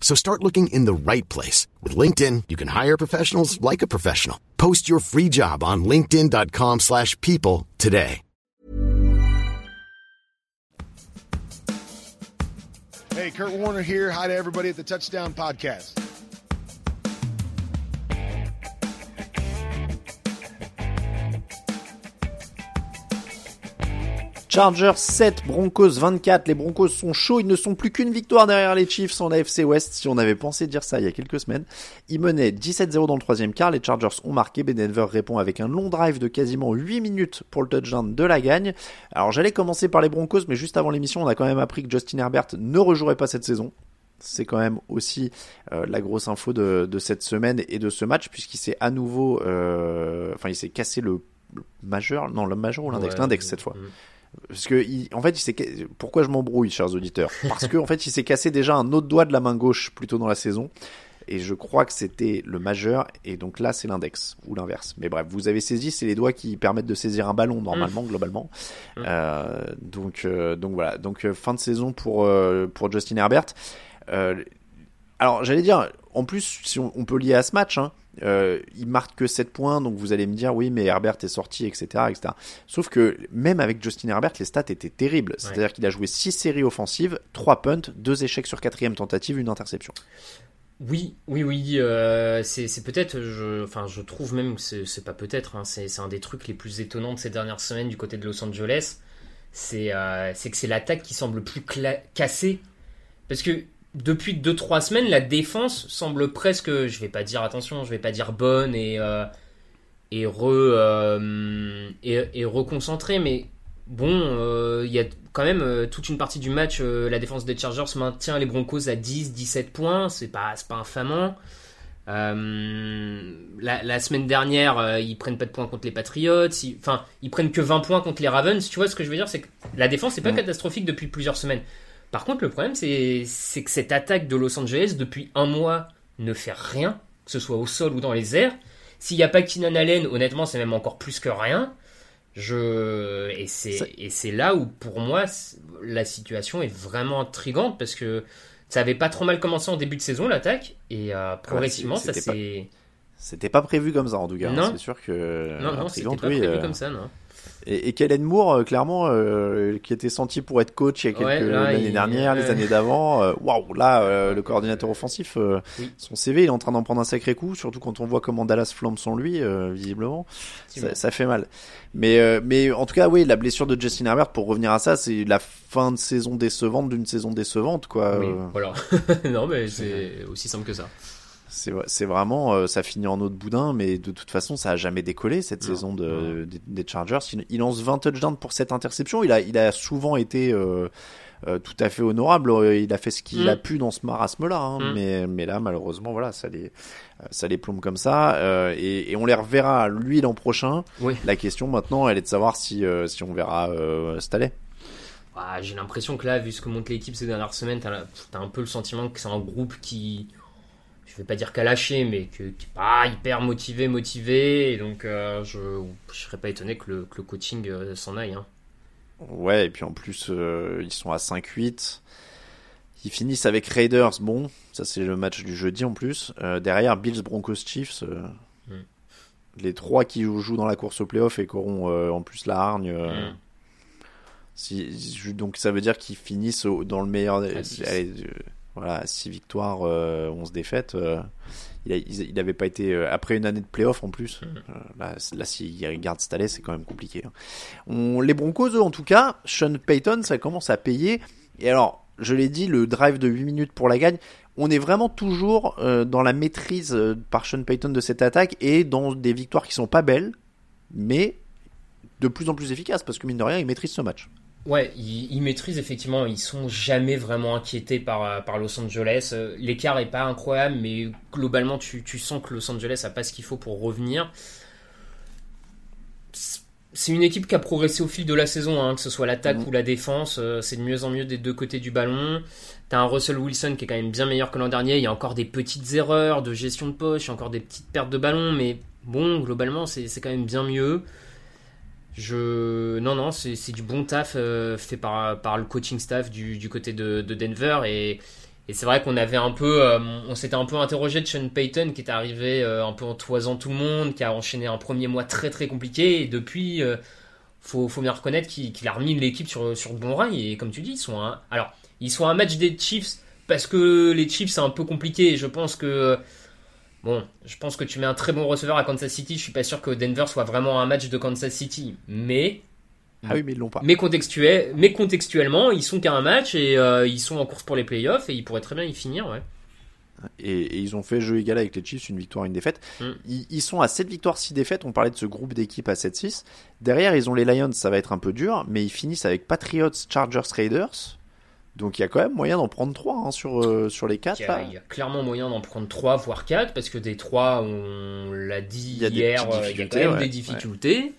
So start looking in the right place. With LinkedIn, you can hire professionals like a professional. Post your free job on linkedin.com/people slash people today. Hey, Kurt Warner here. Hi to everybody at the Touchdown Podcast. Chargers 7, Broncos 24. Les Broncos sont chauds. Ils ne sont plus qu'une victoire derrière les Chiefs en AFC West. Si on avait pensé dire ça il y a quelques semaines. Ils menaient 17-0 dans le troisième quart. Les Chargers ont marqué. Ben Denver répond avec un long drive de quasiment 8 minutes pour le touchdown de la gagne. Alors j'allais commencer par les Broncos, mais juste avant l'émission, on a quand même appris que Justin Herbert ne rejouerait pas cette saison. C'est quand même aussi euh, la grosse info de, de cette semaine et de ce match, puisqu'il s'est à nouveau, euh, enfin il s'est cassé le majeur, non le majeur ou l'index, Ouais, l'index cette fois. mm. Parce que, il- en fait, il s'est, pourquoi je m'embrouille, chers auditeurs? Parce que, en fait, il s'est cassé déjà un autre doigt de la main gauche plus tôt dans la saison. Et je crois que c'était le majeur, et donc là, c'est l'index, ou l'inverse. Mais bref, vous avez saisi, c'est les doigts qui permettent de saisir un ballon, normalement, globalement. Mm. Euh, donc, euh, donc voilà. Donc, euh, fin de saison pour, euh, pour Justin Herbert. Alors, j'allais dire, en plus, si on, on peut lier à ce match, hein, euh, il marque que 7 points, donc vous allez me dire, oui, mais Herbert est sorti, etc., etc. Sauf que même avec Justin Herbert, les stats étaient terribles. C'est-à-dire qu'il a joué 6 séries offensives, 3 punts, 2 échecs sur quatrième tentative, une interception. Oui, oui, oui. euh, c'est peut-être, je, enfin, je trouve même que c'est pas peut-être. hein, c'est un des trucs les plus étonnants de ces dernières semaines du côté de Los Angeles. C'est euh, que c'est l'attaque qui semble plus cassée. Parce que depuis 2-3 semaines, la défense semble presque, je vais pas dire attention, je vais pas dire bonne et euh, et re euh, et, et reconcentrée, mais bon, euh, il y a quand même toute une partie du match, la défense des Chargers maintient les Broncos à 10-17 points, c'est pas, pas infamant. Euh, la, la semaine dernière, euh, ils prennent pas de points contre les Patriots, ils- enfin, ils prennent que 20 points contre les Ravens. Tu vois ce que je veux dire C'est que la défense n'est pas Mm. catastrophique depuis plusieurs semaines. Par contre, le problème, c'est que cette attaque de Los Angeles, depuis un mois, ne fait rien, que ce soit au sol ou dans les airs. S'il n'y a pas Keenan Allen, honnêtement, c'est même encore plus que rien. Je... Et c'est là où, pour moi, la situation est vraiment intrigante parce que ça avait pas trop mal commencé en début de saison, l'attaque, et euh, progressivement, ça c'était pas- s'est. C'était pas prévu comme ça en tout cas. hein. Non. C'est sûr que. Non, non, c'était pas oui, prévu euh, comme ça, non. Et, et Kellen Moore, euh, clairement, euh, qui était senti pour être coach il y a quelques Ouais, l'année il- dernière, les années d'avant. euh, Waouh, là, euh, le coordinateur offensif, euh, Oui. son CV, il est en train d'en prendre un sacré coup, surtout quand on voit comment Dallas flambe sans lui, euh, visiblement. Ça, ça fait mal. Mais, euh, mais en tout cas, oui, la blessure de Justin Herbert, pour revenir à ça, c'est la fin de saison décevante d'une saison décevante, quoi. Oui, voilà. non, mais c'est aussi simple que ça. C'est vrai- c'est vraiment, euh, ça finit en eau de boudin, mais de toute façon, ça a jamais décollé cette Non, saison de, des, des Chargers. Il, il lance 20 touchdowns pour cette interception. Il a, il a souvent été euh, euh, tout à fait honorable. Euh, Il a fait ce qu'il Mm. a pu dans ce marasme-là, hein. Mm. mais, mais là, malheureusement, voilà, ça les, euh, ça les plombe comme ça. Euh, et, et on les reverra lui l'an prochain. Oui. La question maintenant, elle est de savoir si, euh, si on verra euh, Staley. Ah, J'ai l'impression que là, vu ce que montre l'équipe ces dernières semaines, t'as as un peu le sentiment que c'est un groupe qui, je vais pas dire qu'à lâché, mais que, qui est pas hyper motivé, motivé. Et donc, euh, je, je serais pas étonné que le, que le coaching euh, s'en aille. Hein. Ouais, et puis en plus, euh, ils sont à 5-8. Ils finissent avec Raiders. Bon, ça c'est le match du jeudi en plus. Derrière, Bills, Broncos, Chiefs. Mm. Les trois qui jouent, dans la course au playoff et qui auront en plus la hargne. Mm. si, donc ça veut dire qu'ils finissent dans le meilleur. Allez, voilà, 6 victoires, euh, 11 défaites. euh, il, n'avait pas été. euh, après une année de playoff en plus. Mm. euh, là, là s'il regarde Staley, c'est quand même compliqué. hein. On, les Broncos, eux, en tout cas, Sean Payton, ça commence à payer. Et alors, je l'ai dit, le drive de 8 minutes pour la gagne, on est vraiment toujours euh, dans la maîtrise euh, par Sean Payton de cette attaque et dans des victoires qui sont pas belles, mais de plus en plus efficaces parce que mine de rien, il maîtrise ce match. Ouais, ils, ils maîtrisent effectivement, ils sont jamais vraiment inquiétés par, euh, par Los Angeles. Euh, L'écart est pas incroyable, mais globalement, tu, tu sens que Los Angeles a pas ce qu'il faut pour revenir. C'est une équipe qui a progressé au fil de la saison, hein, que ce soit l'attaque Mhm. ou la défense. euh, c'est de mieux en mieux des deux côtés du ballon. T'as un Russell Wilson qui est quand même bien meilleur que l'an dernier. Il y a encore des petites erreurs de gestion de poche, il y a encore des petites pertes de ballon, mais bon, globalement, c'est c'est quand même bien mieux. Je... Non, non, c'est du bon taf euh, fait par, par le coaching staff du, du côté de, de Denver. Et, et c'est vrai qu'on avait un peu. euh, on s'était un peu interrogé de Sean Payton qui est arrivé euh, un peu en toisant tout le monde, qui a enchaîné un premier mois très très compliqué. Et depuis, faut, faut bien reconnaître qu'il a remis l'équipe sur, sur le bon rail. Et comme tu dis, ils sont un, alors, ils sont un match des Chiefs parce que les Chiefs c'est un peu compliqué. Et je pense que. Bon, je pense que tu mets un très bon receveur à Kansas City. Je suis pas sûr que Denver soit vraiment un match de Kansas City. Mais Ah oui, mais ils l'ont pas. mais, contextuel, mais contextuellement, ils sont qu'à un match et euh, ils sont en course pour les playoffs et ils pourraient très bien y finir. Ouais. Et, et ils ont fait jeu égal avec les Chiefs, une victoire, une défaite. Mm. Ils, ils sont à 7 victoires, 6 défaites. On parlait de ce groupe d'équipes à 7-6. Derrière, ils ont les Lions, ça va être un peu dur, mais ils finissent avec Patriots, Chargers, Raiders. Donc il y a quand même moyen d'en prendre 3 sur, euh, sur les 4. Il y, a, il y a clairement moyen d'en prendre 3 voire 4 parce que des 3 on l'a dit Il hier, euh, il y a quand difficultés, même ouais. des difficultés.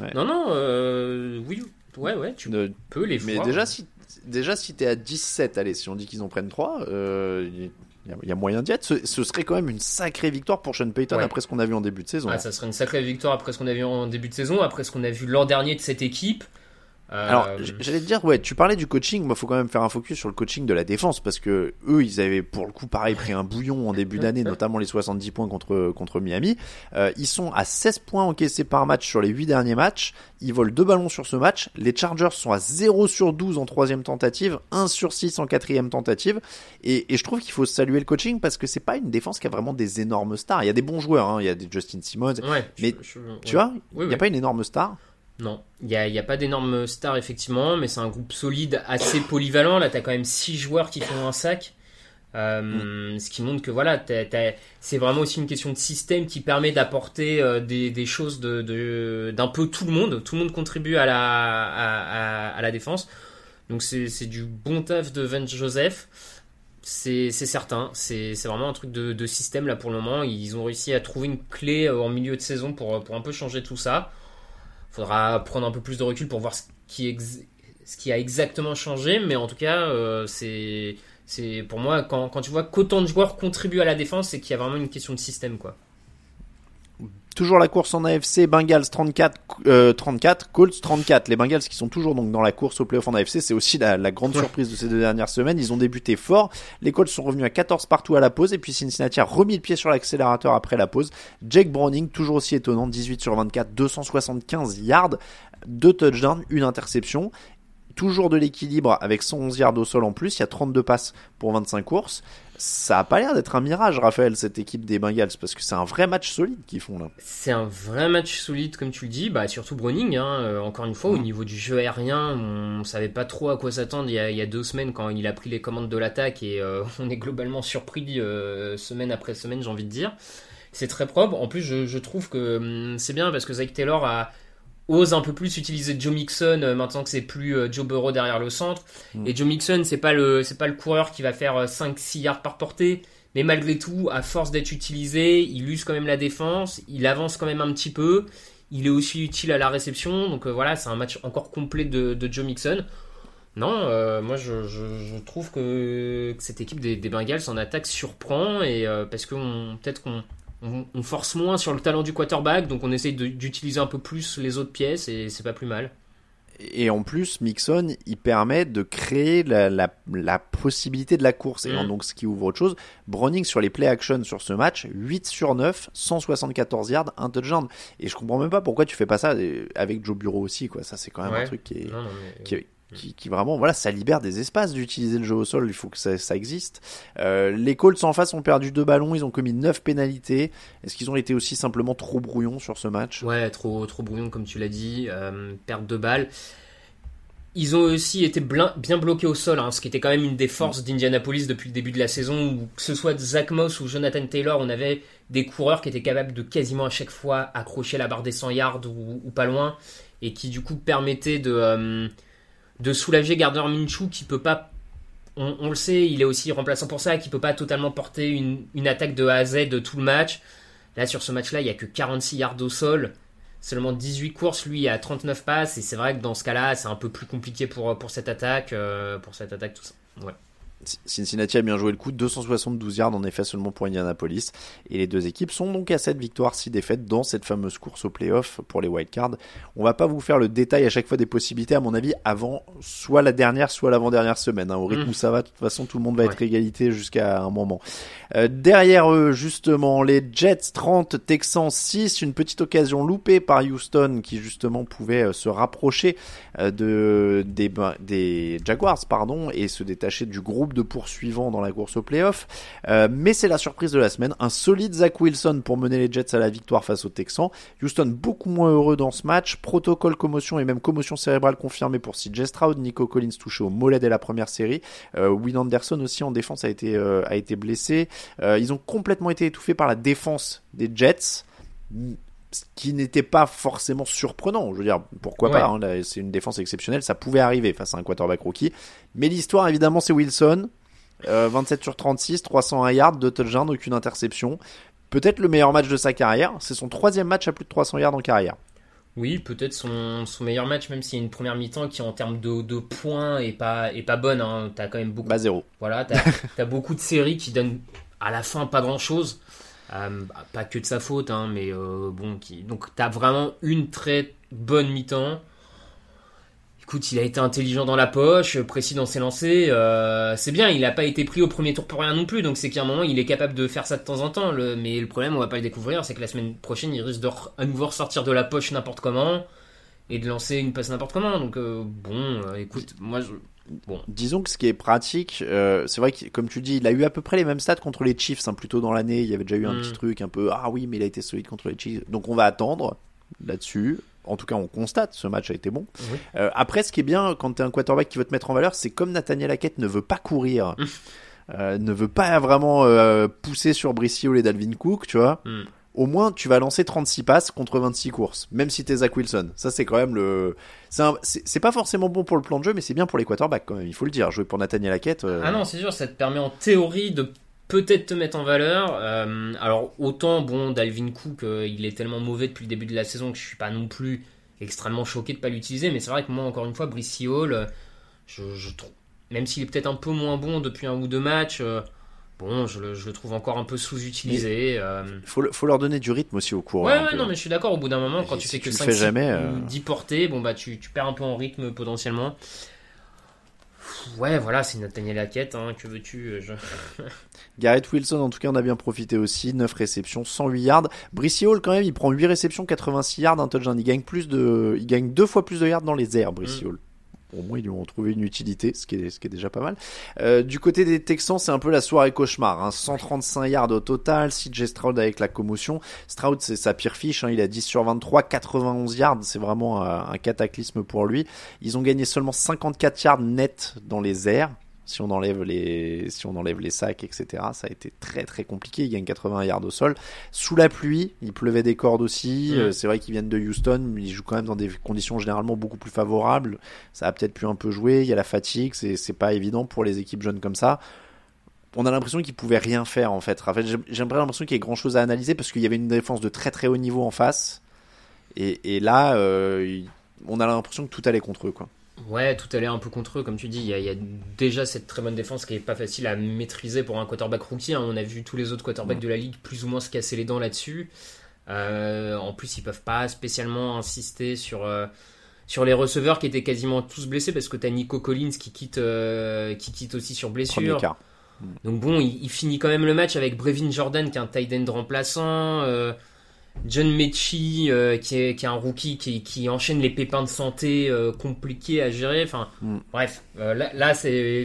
Ouais. Non, non, euh, oui, ouais, ouais, tu Ne- peux les mais voir. déjà, si, déjà, si t'es à 17, allez, si on dit qu'ils en prennent 3, euh, il y, a- il y a moyen d'y être. Ce, ce serait quand même une sacrée victoire pour Sean Payton Ouais. après ce qu'on a vu en début de saison. Ah, ça serait une sacrée victoire après ce qu'on a vu en début de saison, après ce qu'on a vu l'an dernier de cette équipe. Euh, Alors, j- j'allais te dire, ouais, tu parlais du coaching, moi, faut quand même faire un focus sur le coaching de la défense, parce que eux, ils avaient, pour le coup, pareil, pris un bouillon en début d'année, notamment les 70 points contre, contre Miami. Euh, ils sont à 16 points encaissés par match sur les 8 derniers matchs. Ils volent deux ballons sur ce match. Les Chargers sont à 0 sur 12 en troisième tentative, 1 sur 6 en quatrième tentative. Et, et je trouve qu'il faut saluer le coaching parce que c'est pas une défense qui a vraiment des énormes stars. Il y a des bons joueurs, hein. il y a des Justin Simmons. ouais, mais je- je- Tu vois, il n'y a oui. pas une énorme star. Non, il n'y a, y a pas d'énormes stars effectivement, mais c'est un groupe solide, assez polyvalent. Là, tu as quand même 6 joueurs qui font un sac. Euh, Ce qui montre que voilà, c'est vraiment aussi une question de système qui permet d'apporter euh, des, des choses de- d'un peu tout le monde. Tout le monde contribue à la, à, à- à la défense. Donc c'est du bon taf de Vance Joseph. C'est certain. C'est vraiment un truc de, de système là pour le moment. Ils ont réussi à trouver une clé euh, en milieu de saison pour, pour un peu changer tout ça faudra prendre un peu plus de recul pour voir ce qui, a exactement changé, mais en tout cas, euh, c'est, c'est pour moi, quand, quand tu vois qu'autant de joueurs contribuent à la défense, c'est qu'il y a vraiment une question de système, quoi. Toujours la course en AFC, Bengals 34, euh, 34, Colts 34. Les Bengals qui sont toujours donc dans la course au playoff en AFC, c'est aussi la, la grande surprise de ces deux dernières semaines. Ils ont débuté fort. Les Colts sont revenus à 14 partout à la pause et puis Cincinnati a remis le pied sur l'accélérateur après la pause. Jake Browning, toujours aussi étonnant, 18 sur 24, 275 yards, deux touchdowns, une interception toujours de l'équilibre avec 111 yards au sol en plus, il y a 32 passes pour 25 courses. Ça a pas l'air d'être un mirage, Raphaël, cette équipe des Bengals, parce que c'est un vrai match solide qu'ils font là. C'est un vrai match solide, comme tu le dis, bah, surtout Browning. Hein, euh, encore une fois, au niveau du jeu aérien, on savait pas trop à quoi s'attendre il, il, y a deux semaines quand il a pris les commandes de l'attaque et euh, on est globalement surpris euh, semaine après semaine, j'ai envie de dire. C'est très propre. En plus, je, je trouve que hum, c'est bien parce que Zach Taylor a ose un peu plus utiliser Joe Mixon euh, maintenant que c'est plus euh, Joe Burrow derrière le centre. Mm. Et Joe Mixon, c'est pas le c'est pas le coureur qui va faire 5 euh, 6 yards par portée, mais malgré tout, à force d'être utilisé, il use quand même la défense, il avance quand même un petit peu, il est aussi utile à la réception. Donc voilà, c'est un match encore complet de, de Joe Mixon. Non, moi je, je, trouve que, cette équipe des, des, Bengals en attaque surprend et parce que peut-être qu'on on, force moins sur le talent du quarterback, donc on essaye d'utiliser un peu plus les autres pièces et c'est pas plus mal. Et en plus, Mixon, il permet de créer la, la, possibilité de la course. Et mm. donc, ce qui ouvre autre chose. Browning sur les play action sur ce match, 8 sur 9, 174 yards, un touchdown. Et je comprends même pas pourquoi tu fais pas ça avec Joe Bureau aussi, quoi. Ça, c'est quand même un truc qui est, qui est, qui, qui, vraiment, voilà, ça libère des espaces d'utiliser le jeu au sol. Il faut que ça, ça existe. Euh, les Colts en face ont perdu deux ballons. Ils ont commis neuf pénalités. Est-ce qu'ils ont été aussi simplement trop brouillons sur ce match? Ouais, trop, trop brouillons, comme tu l'as dit. Euh, perte de balles. Ils ont aussi été bien bloqués au sol, hein, ce qui était quand même une des forces d'Indianapolis depuis le début de la saison, où que ce soit Zach Moss ou Jonathan Taylor, on avait des coureurs qui étaient capables de quasiment à chaque fois accrocher la barre des 100 yards ou, ou pas loin, et qui du coup permettaient de... Euh, de soulager Gardner Minshew qui peut pas on, le sait, il est aussi remplaçant pour ça, qui peut pas totalement porter une, attaque de A à Z de tout le match. Là, sur ce match-là, il y a que 46 yards au sol, seulement 18 courses, lui, a 39 passes, et c'est vrai que dans ce cas-là, c'est un peu plus compliqué pour, pour cette attaque, euh, pour cette attaque, tout ça. Ouais. Cincinnati a bien joué le coup, 272 yards en effet seulement pour Indianapolis. Et les deux équipes sont donc à 7 victoires, 6 défaites dans cette fameuse course au playoff pour les wildcards. On va pas vous faire le détail à chaque fois des possibilités, à mon avis, avant soit la dernière, soit l'avant-dernière semaine. Hein. Au rythme où mm. ça va, de toute façon, tout le monde va être égalité jusqu'à un moment. Euh, derrière eux, justement, les Jets 30, Texans 6, une petite occasion loupée par Houston qui justement pouvait euh, se rapprocher euh, de, des, des Jaguars pardon, et se détacher du groupe de poursuivants dans la course au playoff. Euh, mais c'est la surprise de la semaine. Un solide Zach Wilson pour mener les Jets à la victoire face aux Texans. Houston beaucoup moins heureux dans ce match. Protocole commotion et même commotion cérébrale confirmée pour CJ Stroud. Nico Collins touché au mollet dès la première série. Euh, Anderson aussi en défense a été, euh, a été blessé. Euh, ils ont complètement été étouffés par la défense des Jets ce qui n'était pas forcément surprenant. Je veux dire, pourquoi pas hein, C'est une défense exceptionnelle, ça pouvait arriver face à un quarterback rookie. Mais l'histoire, évidemment, c'est Wilson. 27 euh, sur 36, 301 yards, 2 touchdowns, aucune interception. Peut-être le meilleur match de sa carrière. C'est son troisième match à plus de 300 yards en carrière. Oui, peut-être son, son, meilleur match, même s'il y a une première mi-temps qui en termes de, de, points est pas, est pas bonne. Hein. T'as quand même beaucoup. Bah zéro. Voilà, t'as as beaucoup de séries qui donnent à la fin pas grand-chose. Euh, pas que de sa faute, hein, mais euh, bon, donc t'as vraiment une très bonne mi-temps. Écoute, il a été intelligent dans la poche, précis dans ses lancers. Euh, c'est bien, il n'a pas été pris au premier tour pour rien non plus, donc c'est qu'à un moment, il est capable de faire ça de temps en temps. Mais le problème, on va pas le découvrir, c'est que la semaine prochaine, il risque de à nouveau ressortir de la poche n'importe comment et de lancer une passe n'importe comment. Donc bon, écoute, moi, je... Bon. Disons que ce qui est pratique, euh, c'est vrai que comme tu dis, il a eu à peu près les mêmes stats contre les Chiefs, hein, plutôt dans l'année. Il y avait déjà eu un mm. petit truc un peu ah oui, mais il a été solide contre les Chiefs. Donc on va attendre là-dessus. En tout cas, on constate, ce match a été bon. Euh, après, ce qui est bien quand tu es un quarterback qui veut te mettre en valeur, c'est comme Nathaniel Hackett ne veut pas courir, euh, ne veut pas vraiment pousser sur Bricio et Dalvin Cook, tu vois. Mm au moins tu vas lancer 36 passes contre 26 courses, même si t'es Zach Wilson. Ça c'est quand même le, c'est pas forcément bon pour le plan de jeu, mais c'est bien pour les quarterbacks quand même. Il faut le dire. Jouer pour Nathaniel Hackett. Euh, ah non, c'est sûr, ça te permet en théorie de peut-être te mettre en valeur. Euh, alors autant bon, Dalvin Cook, euh, il est tellement mauvais depuis le début de la saison que je suis pas non plus extrêmement choqué de pas l'utiliser, mais c'est vrai que moi encore une fois, Brice Hall, je, je trouve, même s'il est peut-être un peu moins bon depuis un ou deux matchs bon, je le, je le trouve encore un peu sous-utilisé. euh. Faut, le- faut leur donner du rythme aussi au cours. Ouais, hein, ouais, non, mais je suis d'accord. Au bout d'un moment, quand Et tu si fais que tu le 5, fais 6 jamais, ou euh, 10 portées, bon, bah, tu, tu perds un peu en rythme potentiellement. Ouais, voilà, c'est Nathaniel Hackett, hein, que veux-tu euh, je... Garrett Wilson, en tout cas, on a bien profité aussi. 9 réceptions, 108 yards. Brissy Hall, quand même, il prend 8 réceptions, 86 yards, un touchdown. Il gagne plus de, il gagne deux fois plus de yards dans les airs, Brissy Mm. Hall. Au moins, ils lui ont trouvé une utilité, ce qui est, déjà pas mal. Euh, du côté des Texans, c'est un peu la soirée cauchemar. Hein. 135 yards au total. CJ Stroud avec la commotion. Stroud, c'est sa pire fiche. Hein. Il a 10 sur 23, 91 yards. C'est vraiment euh, un cataclysme pour lui. Ils ont gagné seulement 54 yards net dans les airs. Si on enlève les, si on enlève les sacs, etc., ça a été très très compliqué. Ils gagnent 80 yards au sol. Sous la pluie, il pleuvait des cordes aussi. Euh, c'est vrai qu'ils viennent de Houston, mais ils jouent quand même dans des conditions généralement beaucoup plus favorables. Ça a peut-être pu un peu jouer. Il y a la fatigue, c'est pas évident pour les équipes jeunes comme ça. On a l'impression qu'ils pouvaient rien faire en fait. En fait, j'ai l'impression qu'il y ait grand chose à analyser parce qu'il y avait une défense de très très haut niveau en face. Et, et là, euh, il- on a l'impression que tout allait contre eux, quoi. Ouais, tout allait un peu contre eux, comme tu dis. Il y, a, il y a déjà cette très bonne défense qui est pas facile à maîtriser pour un quarterback rookie. hein. On a vu tous les autres quarterbacks de la ligue plus ou moins se casser les dents là-dessus. Euh, en plus, ils peuvent pas spécialement insister sur, euh, sur les receveurs qui étaient quasiment tous blessés parce que t'as Nico Collins qui quitte, euh, qui quitte aussi sur blessure. Donc bon, il, il finit quand même le match avec Brevin Jordan qui est un tight end remplaçant, John Mechie euh, qui, est, qui est un rookie qui, qui enchaîne les pépins de santé euh, compliqués à gérer. Enfin, Mm. bref, euh, là, là, c'est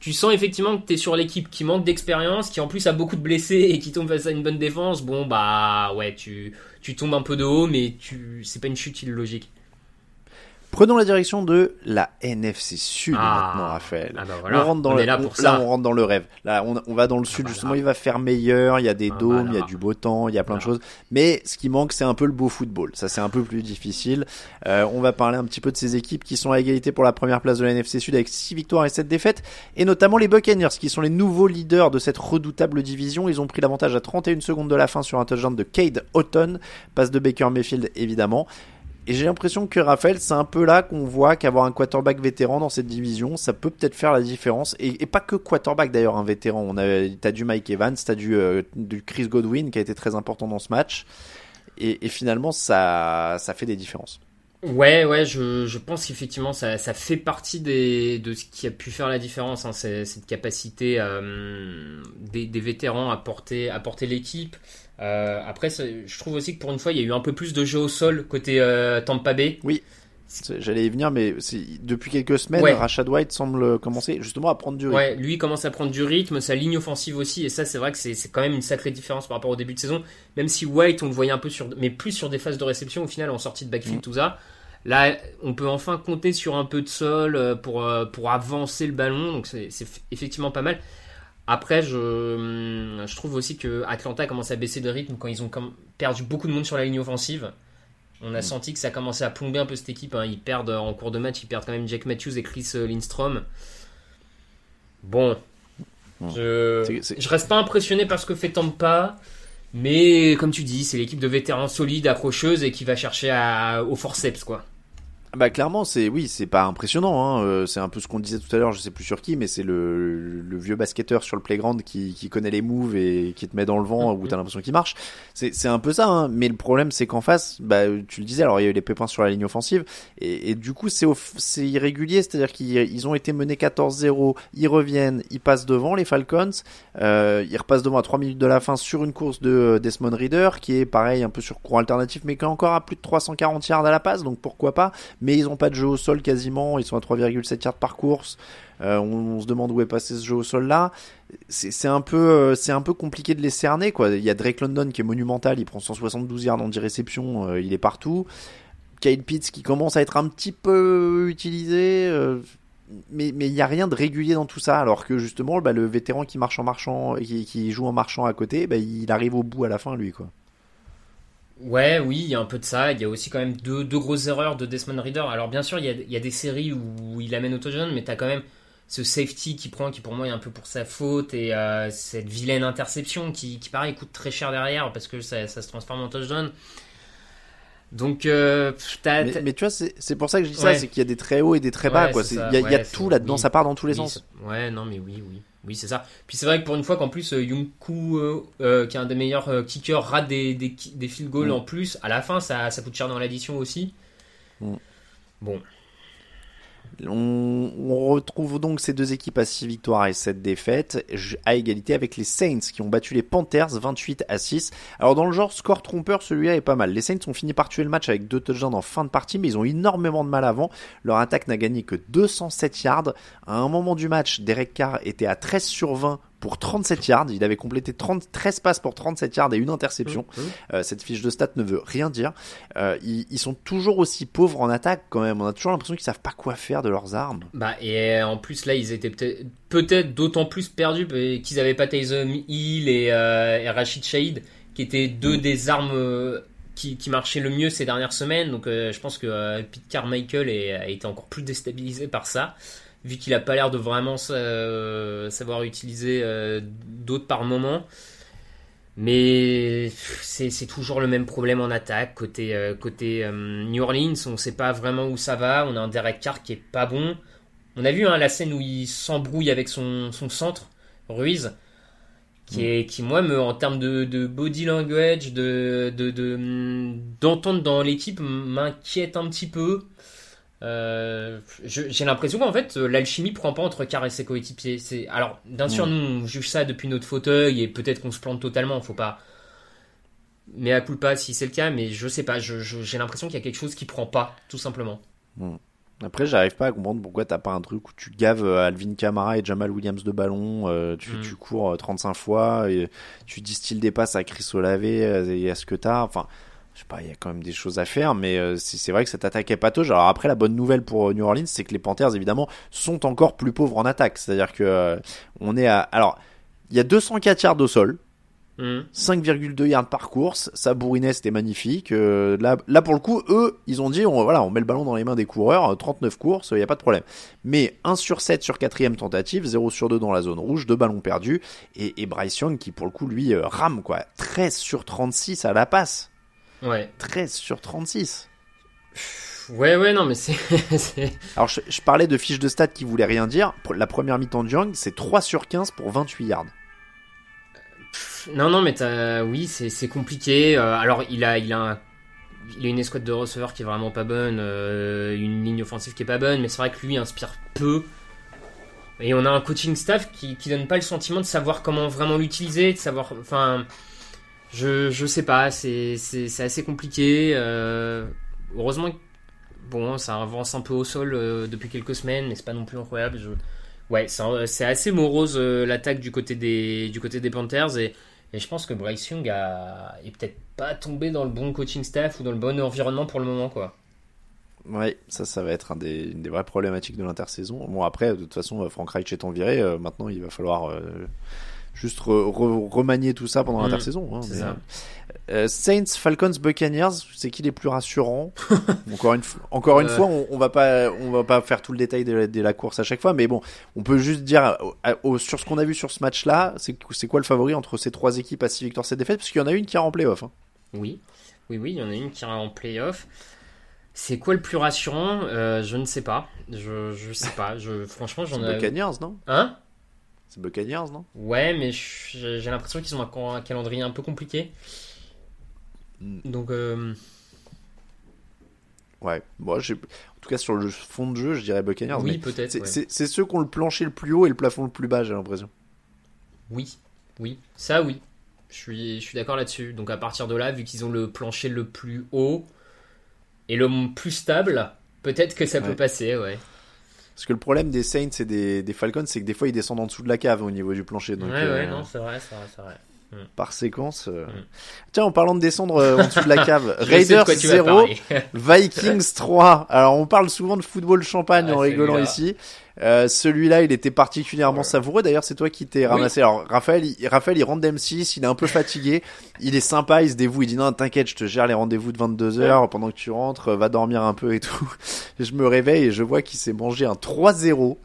tu sens effectivement que tu es sur l'équipe qui manque d'expérience, qui en plus a beaucoup de blessés et qui tombe face à une bonne défense. Bon bah ouais, tu, tu tombes un peu de haut, mais tu c'est pas une chute illogique. Prenons la direction de la NFC Sud Ah. maintenant, Raphaël. Ah bah voilà, on rentre dans on le- est là on- là, rentre dans le rêve. Là, on, on va dans le sud bah justement. là. Il va faire meilleur. Il y a des Ah bah dômes, il y a du beau temps, il y a plein de choses. Mais ce qui manque, c'est un peu le beau football. Ça, c'est un peu plus difficile. Euh, on va parler un petit peu de ces équipes qui sont à égalité pour la première place de la NFC Sud avec 6 victoires et 7 défaites, et notamment les Buccaneers qui sont les nouveaux leaders de cette redoutable division. Ils ont pris l'avantage à 31 secondes de la fin sur un touchdown de Cade Houghton, passe de Baker Mayfield évidemment. Et j'ai l'impression que Raphaël, c'est un peu là qu'on voit qu'avoir un quarterback vétéran dans cette division, ça peut peut-être faire la différence. Et, pas que quarterback d'ailleurs, un vétéran. On a, t'as du Mike Evans, t'as du, euh, du Chris Godwin qui a été très important dans ce match. Et, finalement, ça, ça fait des différences. Ouais, ouais, je, je pense qu'effectivement ça, ça fait partie des, de ce qui a pu faire la différence, hein, cette capacité euh, des, des vétérans à porter, à porter l'équipe. Euh, après, je trouve aussi que pour une fois, il y a eu un peu plus de jeu au sol côté euh, Tampa Bay. C'est- J'allais y venir, mais depuis quelques semaines, Ouais. Rashad White semble commencer justement à prendre du rythme. Ouais, lui commence à prendre du rythme, sa ligne offensive aussi, et ça c'est vrai que c'est quand même une sacrée différence par rapport au début de saison. Même si White on le voyait un peu sur, mais plus sur des phases de réception au final en sortie de backfield Mm. tout ça. Là, on peut enfin compter sur un peu de sol euh, pour euh, pour avancer le ballon, donc c'est effectivement pas mal. Après, je, hum, je trouve aussi que Atlanta commence à baisser de rythme quand ils ont perdu beaucoup de monde sur la ligne offensive. On a senti que ça commençait à plomber un peu cette équipe. hein. Ils perdent euh, en cours de match, ils perdent quand même Jack Matthews et Chris euh, Lindstrom. Bon, je, c'est- je reste pas impressionné par ce que fait Tampa, mais comme tu dis, c'est l'équipe de vétérans solides, accrocheuses et qui va chercher à, au forceps quoi. Ah Bah clairement, c'est oui, c'est pas impressionnant. Hein. euh, C'est un peu ce qu'on disait tout à l'heure. Je sais plus sur qui, mais c'est le, le vieux basketteur sur le playground qui, qui connaît les moves et qui te met dans le vent où t'as l'impression qu'il marche. C'est c'est un peu ça. Hein. Mais le problème, c'est qu'en face, bah tu le disais, alors il y a eu les pépins sur la ligne offensive et, et du coup c'est c'est irrégulier. C'est-à-dire qu'ils ils ont été menés 14-0, ils reviennent, ils passent devant les Falcons, euh, ils repassent devant à 3 minutes de la fin sur une course de euh, Desmond Reader qui est pareil un peu sur cours alternatif, mais qui est encore à plus de 340 yards à la passe. Donc pourquoi pas mais ils ont pas de jeu au sol quasiment, ils sont à 3,7 yards par course. Euh, on, se demande où est passé ce jeu au sol là. C'est un peu euh, un peu compliqué de les cerner quoi. Il y a Drake London qui est monumental, il prend 172 yards en 10 réceptions, euh, il est partout. Kyle Pitts qui commence à être un petit peu utilisé mais il y a rien de régulier dans tout ça alors que justement bah, le vétéran qui marche en marchant qui, qui joue en marchant à côté, bah, il arrive au bout à la fin lui quoi. Ouais, oui, il y a un peu de ça. Il y a aussi quand même deux, deux grosses erreurs de Desmond Reader. Alors bien sûr, il y a, il y a des séries où il amène autogène, mais t'as quand même ce safety qui prend, qui pour moi est un peu pour sa faute, et euh, cette vilaine interception qui, qui pareil coûte très cher derrière parce que ça, ça se transforme en touchdown. Donc, euh, t'as, Mais, t'as- mais tu vois, c'est c'est pour ça que je dis ça, c'est qu'il y a des très hauts et des très bas, Ouais, quoi. Il y a, y tout là-dedans, oui. ça part dans tous les oui, sens. c'est- Ouais, non, mais oui, oui. Oui, c'est ça. Puis c'est vrai que pour une fois qu'en plus euh, Yunku, euh, euh, qui est un des meilleurs euh, kickers, rate des, des, des field goals Mm. en plus, à la fin, ça, ça coûte cher dans l'addition aussi. Mm. Bon, On, retrouve donc ces deux équipes à 6 victoires et 7 défaites, à égalité avec les Saints qui ont battu les Panthers 28 à 6. Alors dans le genre score trompeur, celui-là est pas mal. Les Saints ont fini par tuer le match avec deux touchdowns en fin de partie, mais ils ont énormément de mal avant. Leur attaque n'a gagné que 207 yards. À un moment du match, Derek Carr était à 13 sur 20 pour 37 yards. Il avait complété 30, 13 passes pour 37 yards et une interception. Euh, cette fiche de stats ne veut rien dire. Euh, ils, ils sont toujours aussi pauvres en attaque quand même. On a toujours l'impression qu'ils savent pas quoi faire de leurs armes. Bah, et en plus, là, ils étaient peut-être d'autant plus perdus qu'ils n'avaient pas Taysom Hill et, euh, et Rachid Shahid, qui étaient deux des armes euh, qui, qui marchaient le mieux ces dernières semaines. Donc, euh, je pense que euh, Pete Carmichael est- a été encore plus déstabilisé par ça, vu qu'il a pas l'air de vraiment euh, savoir utiliser euh, d'autres par moment. Mais c'est toujours le même problème en attaque. Côté, euh, côté euh, New Orleans, on sait pas vraiment où ça va. On a un Derek Carr qui est pas bon. On a vu hein, la scène où il s'embrouille avec son, son centre, Ruiz, qui, est, qui moi, me, en termes de, de body language, de, de, de, d'entente dans l'équipe, m'inquiète un petit peu. Euh, j'ai l'impression qu'en fait l'alchimie prend pas entre Carr et ses coéquipiers. C'est alors bien sûr Mm. nous on juge ça depuis notre fauteuil et peut-être qu'on se plante totalement. Faut pas. Mais à culpa si c'est le cas, mais je sais pas. j'ai l'impression qu'il y a quelque chose qui prend pas, tout simplement. Après, j'arrive pas à comprendre pourquoi t'as pas un truc où tu gaves euh, Alvin Kamara et Jamal Williams de ballon, euh, tu, Mm. tu cours euh, 35 fois, et tu distilles des passes à Chris Olave euh, et à ce que t'as. Enfin, je sais pas, il y a quand même des choses à faire, mais euh, c'est vrai que cette attaque est patauge. Alors après, la bonne nouvelle pour euh, New Orleans, c'est que les Panthers, évidemment, sont encore plus pauvres en attaque. C'est-à-dire que euh, on est à... Alors, il y a 204 yards au sol, Hum. 5,2 yards par course, ça bourrinait, c'était magnifique. Euh, là, là, pour le coup, eux, ils ont dit, on, voilà, on met le ballon dans les mains des coureurs, euh, 39 courses, il n'y a pas de problème. Mais 1 sur 7 sur quatrième tentative, 0 sur 2 dans la zone rouge, deux ballons perdus, et, et Bryce Young qui, pour le coup, lui, euh, rame, quoi. 13 sur 36 à la passe. Ouais. 13 sur 36. Ouais, ouais, non, mais c'est. Alors, je, je parlais de fiches de stats qui voulaient rien dire. La première mi-temps de Young, c'est 3 sur 15 pour 28 yards. Non, non, mais t'as- oui, c'est c'est compliqué. Euh, alors, il a, il a, un- il a une escouade de receveurs qui est vraiment pas bonne, euh, une ligne offensive qui est pas bonne, mais c'est vrai que lui inspire peu. Et on a un coaching staff qui, qui donne pas le sentiment de savoir comment vraiment l'utiliser, de savoir, enfin, je, je sais pas, c'est, assez compliqué. euh, heureusement, bon, ça avance un peu au sol euh, depuis quelques semaines, mais c'est pas non plus incroyable. Ouais, c'est assez morose euh, l'attaque du côté des du côté des Panthers et, je pense que Bryce Young a, est peut-être pas tombé dans le bon coaching staff ou dans le bon environnement pour le moment quoi. Ouais, ça, ça va être des, une des vraies problématiques de l'intersaison. Bon, après, de toute façon, Frank Reich étant viré, maintenant, il va falloir juste re- re- remanier tout ça pendant Mm, l'intersaison. hein, c'est mais, ça. euh, euh, Saints, Falcons, Buccaneers, c'est qui les plus rassurants Encore une, fois- encore une fois, on, on va pas, on va pas faire tout le détail de la, de la course à chaque fois, mais bon, on peut juste dire euh, sur ce qu'on a vu sur ce match-là, c'est c'est quoi le favori entre ces trois équipes à 6 victoires, 7 défaites? Parce qu'il y en a une qui est en playoff. Hein. Oui, oui, oui, il y en a une qui est en playoff. C'est quoi le plus rassurant? Je ne sais pas. Je, je sais pas. Je, franchement, j'en ai. Buccaneers, non? Hein? C'est Buccaneers, non? Ouais, mais j'ai l'impression qu'ils ont un, calendrier un peu compliqué. Mm. Donc, euh, Ouais, moi, en tout cas sur le fond de jeu, je dirais Buccaneers. oui, peut-être. c'est ouais. ceux qui ont le plancher le plus haut et le plafond le plus bas, j'ai l'impression. Oui, oui, ça oui. Je suis, je suis d'accord là-dessus. Donc à partir de là, vu qu'ils ont le plancher le plus haut et le plus stable, peut-être que ça peut passer, ouais. Parce que le problème des Saints et des, des Falcons, c'est que des fois ils descendent en dessous de la cave au niveau du plancher. Donc, ouais, euh, ouais, non, c'est vrai, c'est vrai, c'est vrai. par séquence. euh. Mm. Tiens, en parlant de descendre euh, en dessous de la cave, Raiders quoi tu vas 0, parler. Vikings 3. Alors on parle souvent de football champagne Ah, en rigolant ici. Euh, celui-là, il était particulièrement savoureux. D'ailleurs, c'est toi qui t'es ramassé. Alors, Raphaël, il, Raphaël, il rentre d'M6, il est un peu fatigué. Il est sympa, il se dévoue. Il dit non, t'inquiète, je te gère les rendez-vous de 22 heures pendant que tu rentres. Va dormir un peu et tout. Je me réveille et je vois qu'il s'est mangé un 3-0.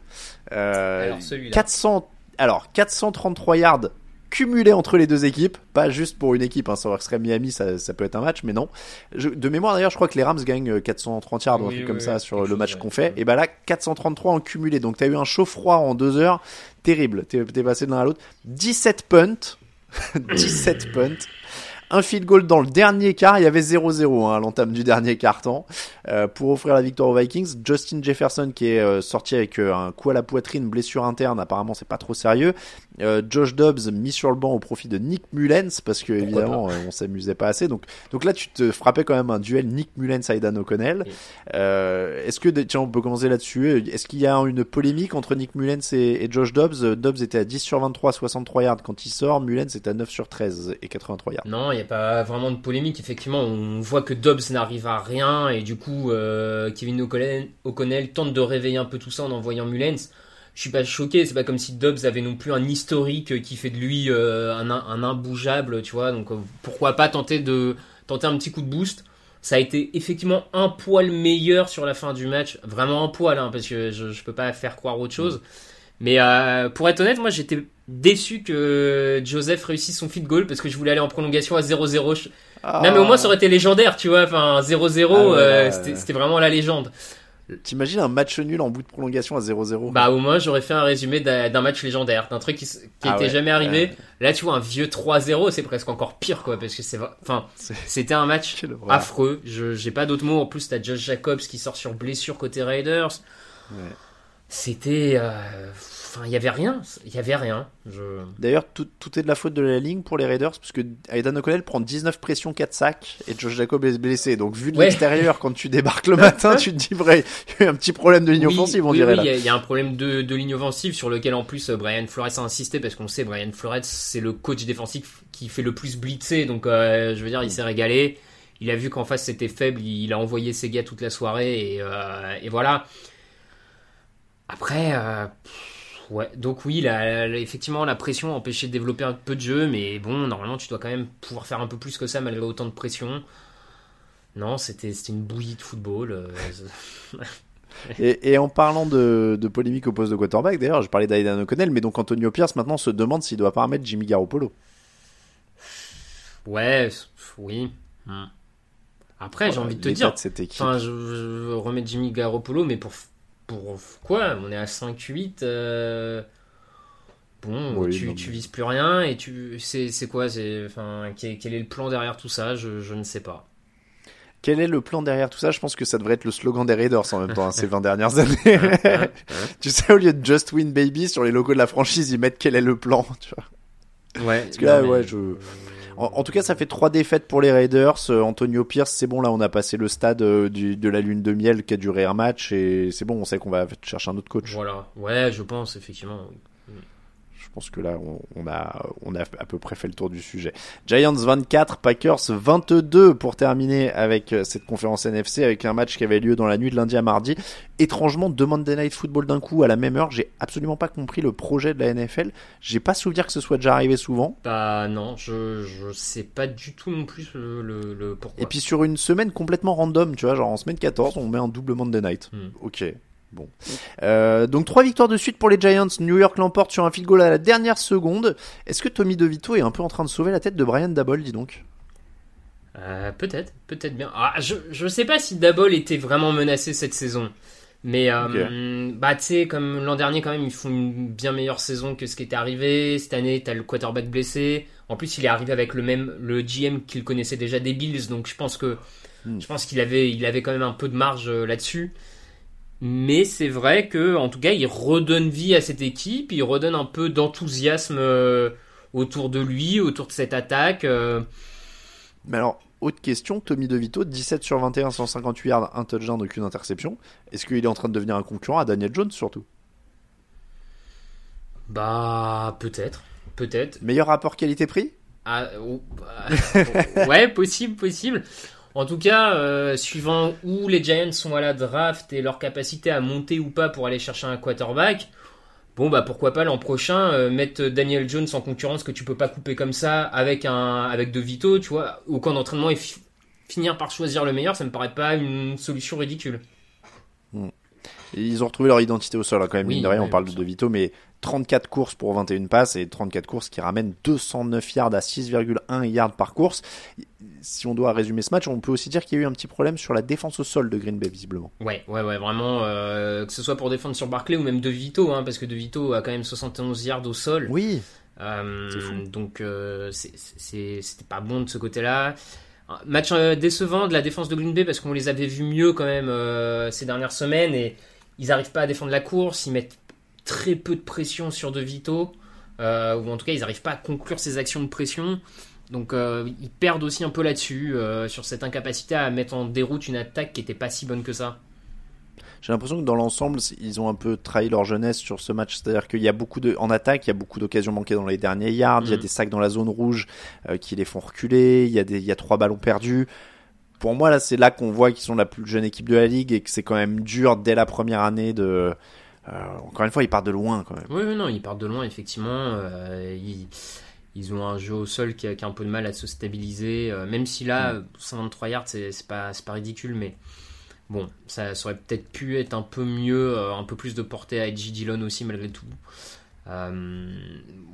Euh, Alors, celui-là. 400, alors 433 yards cumulé entre les deux équipes, pas juste pour une équipe, hein, ça serait Miami, ça, ça, peut être un match, mais non. Je, de mémoire d'ailleurs, je crois que les Rams gagnent 430 yards ou un truc comme ça sur le match qu'on fait, et bah là 433 en cumulé, donc t'as eu un chaud froid en deux heures, terrible, t'es passé de l'un à l'autre, 17 punts, 17 punts un field goal dans le dernier quart. Il y avait 0-0 hein, à l'entame du dernier quart-temps euh, pour offrir la victoire aux Vikings. Justin Jefferson qui est euh, sorti avec euh, un coup à la poitrine, blessure interne. Apparemment, c'est pas trop sérieux. Josh Dobbs mis sur le banc au profit de Nick Mullens parce que évidemment on s'amusait pas assez. Donc donc là tu te frappais quand même un duel Nick Mullens Aidan O'Connell. Est-ce que tiens on peut commencer là-dessus. Est-ce qu'il y a une polémique entre Nick Mullens et, Josh Dobbs? Dobbs était à 10 sur 23, 63 yards quand il sort. Mullens est à 9 sur 13 et 83 yards. Non, il n'y a pas vraiment de polémique. Effectivement, on voit que Dobbs n'arrive à rien et du coup, euh, Kevin O'Connell, tente de réveiller un peu tout ça en envoyant Mullens. Je suis pas choqué, c'est pas comme si Dobbs avait non plus un historique qui fait de lui euh, un, un, imbougeable, tu vois. Donc euh, pourquoi pas tenter de tenter un petit coup de boost. Ça a été effectivement un poil meilleur sur la fin du match, vraiment un poil, hein, parce que je, je peux pas faire croire autre chose. Mais pour être honnête, moi j'étais déçu que Joseph réussisse son feed goal parce que je voulais aller en prolongation à 0-0. Non, mais au moins ça aurait été légendaire, tu vois. Enfin, 0-0, ah euh, c'était vraiment la légende. T'imagines un match nul en bout de prolongation à 0-0 Bah au moins j'aurais fait un résumé d'un match légendaire, d'un truc qui, qui ah était jamais arrivé. Là tu vois un vieux 3-0, c'est presque encore pire quoi parce que c'est enfin c'était un match affreux. J'ai pas d'autres mots. En plus t'as Josh Jacobs qui sort sur blessure côté Raiders. C'était euh, Enfin, il y avait rien. Il y avait rien. D'ailleurs, tout, est de la faute de la ligne pour les Raiders, parce que Aidan O'Connell prend 19 pressions, 4 sacs, et Josh Jacob est blessé. Donc, vu de l'extérieur, quand tu débarques le matin, tu te dis, vrai, il y a un petit problème de ligne offensive, on dirait. Oui, il y, a un problème de, de, ligne offensive sur lequel, en plus, Brian Flores a insisté, parce qu'on sait, Brian Flores, c'est le coach défensif qui fait le plus blitzer. Donc, euh, je veux dire, il s'est régalé. Il a vu qu'en face c'était faible, il a envoyé ses gars toute la soirée, et, euh, et voilà. Après, euh, Ouais, donc oui, effectivement, la pression a empêché de développer un peu de jeu, mais bon, normalement, tu dois quand même pouvoir faire un peu plus que ça malgré autant de pression. Non, c'était une bouillie de football. Euh, et, en parlant de, polémique au poste de quarterback, d'ailleurs, je parlais d'Aidan O'Connell, mais donc Antonio Pierce maintenant se demande s'il doit pas remettre Jimmy Garoppolo. Ouais, oui. Hmm. Après, j'ai envie de te dire, enfin, je, je remets Jimmy Garoppolo, mais pour pour quoi On est à 5-8. Euh, bon, tu, tu, vises plus rien et tu. C'est quoi enfin, quel, quel, est le plan derrière tout ça je, je, ne sais pas. Quel est le plan derrière tout ça? Je pense que ça devrait être le slogan des Raiders en même temps, hein, ces 20 dernières années. tu sais, au lieu de Just Win Baby, sur les logos de la franchise, ils mettent quel est le plan, tu vois? Ouais. Parce que là, ouais, je. En, tout cas, ça fait trois défaites pour les Raiders. Euh, Antonio Pierce, c'est bon, là, on a passé le stade euh, de la lune de miel qui a duré un match et c'est bon, on sait qu'on va chercher un autre coach. Voilà, ouais, je pense, effectivement. Je pense que là, on, a, on a à peu près fait le tour du sujet. Giants 24, Packers 22 pour terminer avec euh, cette conférence NFC, avec un match qui avait lieu dans la nuit de lundi à mardi. Étrangement, deux Monday Night Football d'un coup à la même heure. J'ai absolument pas compris le projet de la NFL. J'ai pas souvenir que ce soit déjà arrivé souvent. Bah non, je, je sais pas du tout non plus le, le, pourquoi. Et puis sur une semaine complètement random, tu vois, genre en semaine 14, on met un double Monday Night. Hmm. Ok. Bon. Euh, donc trois victoires de suite pour les Giants. New York l'emporte sur un field goal à la dernière seconde. Est-ce que Tommy DeVito est un peu en train de sauver la tête de Brian Dabol, dis donc? Euh, Peut-être, peut-être bien. Ah, je, je sais pas si Dabol était vraiment menacé cette saison. Mais euh, bah tu sais comme l'an dernier quand même ils font une bien meilleure saison que ce qui était arrivé. Cette année t'as le quarterback blessé. En plus il est arrivé avec le même le GM qu'il connaissait déjà des Bills donc je pense que hmm. je pense qu'il avait il avait quand même un peu de marge là-dessus. Mais c'est vrai que, en tout cas, il redonne vie à cette équipe, il redonne un peu d'enthousiasme euh, autour de lui, autour de cette attaque. Euh. Mais alors, autre question, Tommy DeVito, 17 sur 21, 158 yards, un touchdown, aucune interception. Est-ce qu'il est en train de devenir un concurrent à Daniel Jones surtout? Bah, peut-être, peut-être. Meilleur rapport qualité-prix? Ah, oh, bah, ouais, possible, possible. En tout cas, euh, suivant où les Giants sont à la draft et leur capacité à monter ou pas pour aller chercher un quarterback, bon bah pourquoi pas l'an prochain euh, mettre Daniel Jones en concurrence que tu peux pas couper comme ça avec un avec De Vito, tu vois, au camp d'entraînement et finir par choisir le meilleur, ça me paraît pas une solution ridicule. Hmm. Ils ont retrouvé leur identité au sol, hein, quand même. mine de rien, on parle de De Vito, mais 34 courses pour 21 passes et 34 courses qui ramènent 209 yards à 6,1 yards par course. Si on doit résumer ce match, on peut aussi dire qu'il y a eu un petit problème sur la défense au sol de Green Bay visiblement. Ouais, ouais, ouais, vraiment, euh, que ce soit pour défendre sur Barclay ou même De Vito, hein, parce que De Vito a quand même 71 yards au sol. Oui. Euh, donc euh, c'était pas bon de ce côté-là. Match euh, décevant de la défense de Green Bay parce qu'on les avait vus mieux quand même ces dernières semaines et ils n'arrivent pas à défendre la course, ils mettent très peu de pression sur De Vito, euh, ou en tout cas ils n'arrivent pas à conclure ces actions de pression. Donc ils perdent aussi un peu là-dessus, sur cette incapacité à mettre en déroute une attaque qui n'était pas si bonne que ça j'ai l'impression que dans l'ensemble, ils ont un peu trahi leur jeunesse sur ce match. C'est-à-dire qu'il y a beaucoup de, en attaque, il y a beaucoup d'occasions manquées dans les derniers yards. Il y a mm. des sacs dans la zone rouge euh, qui les font reculer. Il y a des, il y a trois ballons perdus. Pour moi, là, c'est là qu'on voit qu'ils sont la plus jeune équipe de la ligue et que c'est quand même dur dès la première année de. Euh, encore une fois, ils partent de loin quand même. Oui, oui non, ils partent de loin effectivement. Euh, ils, ils, ont un jeu au sol qui a, qui a, un peu de mal à se stabiliser. Euh, même si là, mm. 123 yards, c'est pas, pas ridicule, mais Bon, ça, aurait peut-être pu être un peu mieux, euh, un peu plus de portée à Edgy Dillon aussi malgré tout. Euh,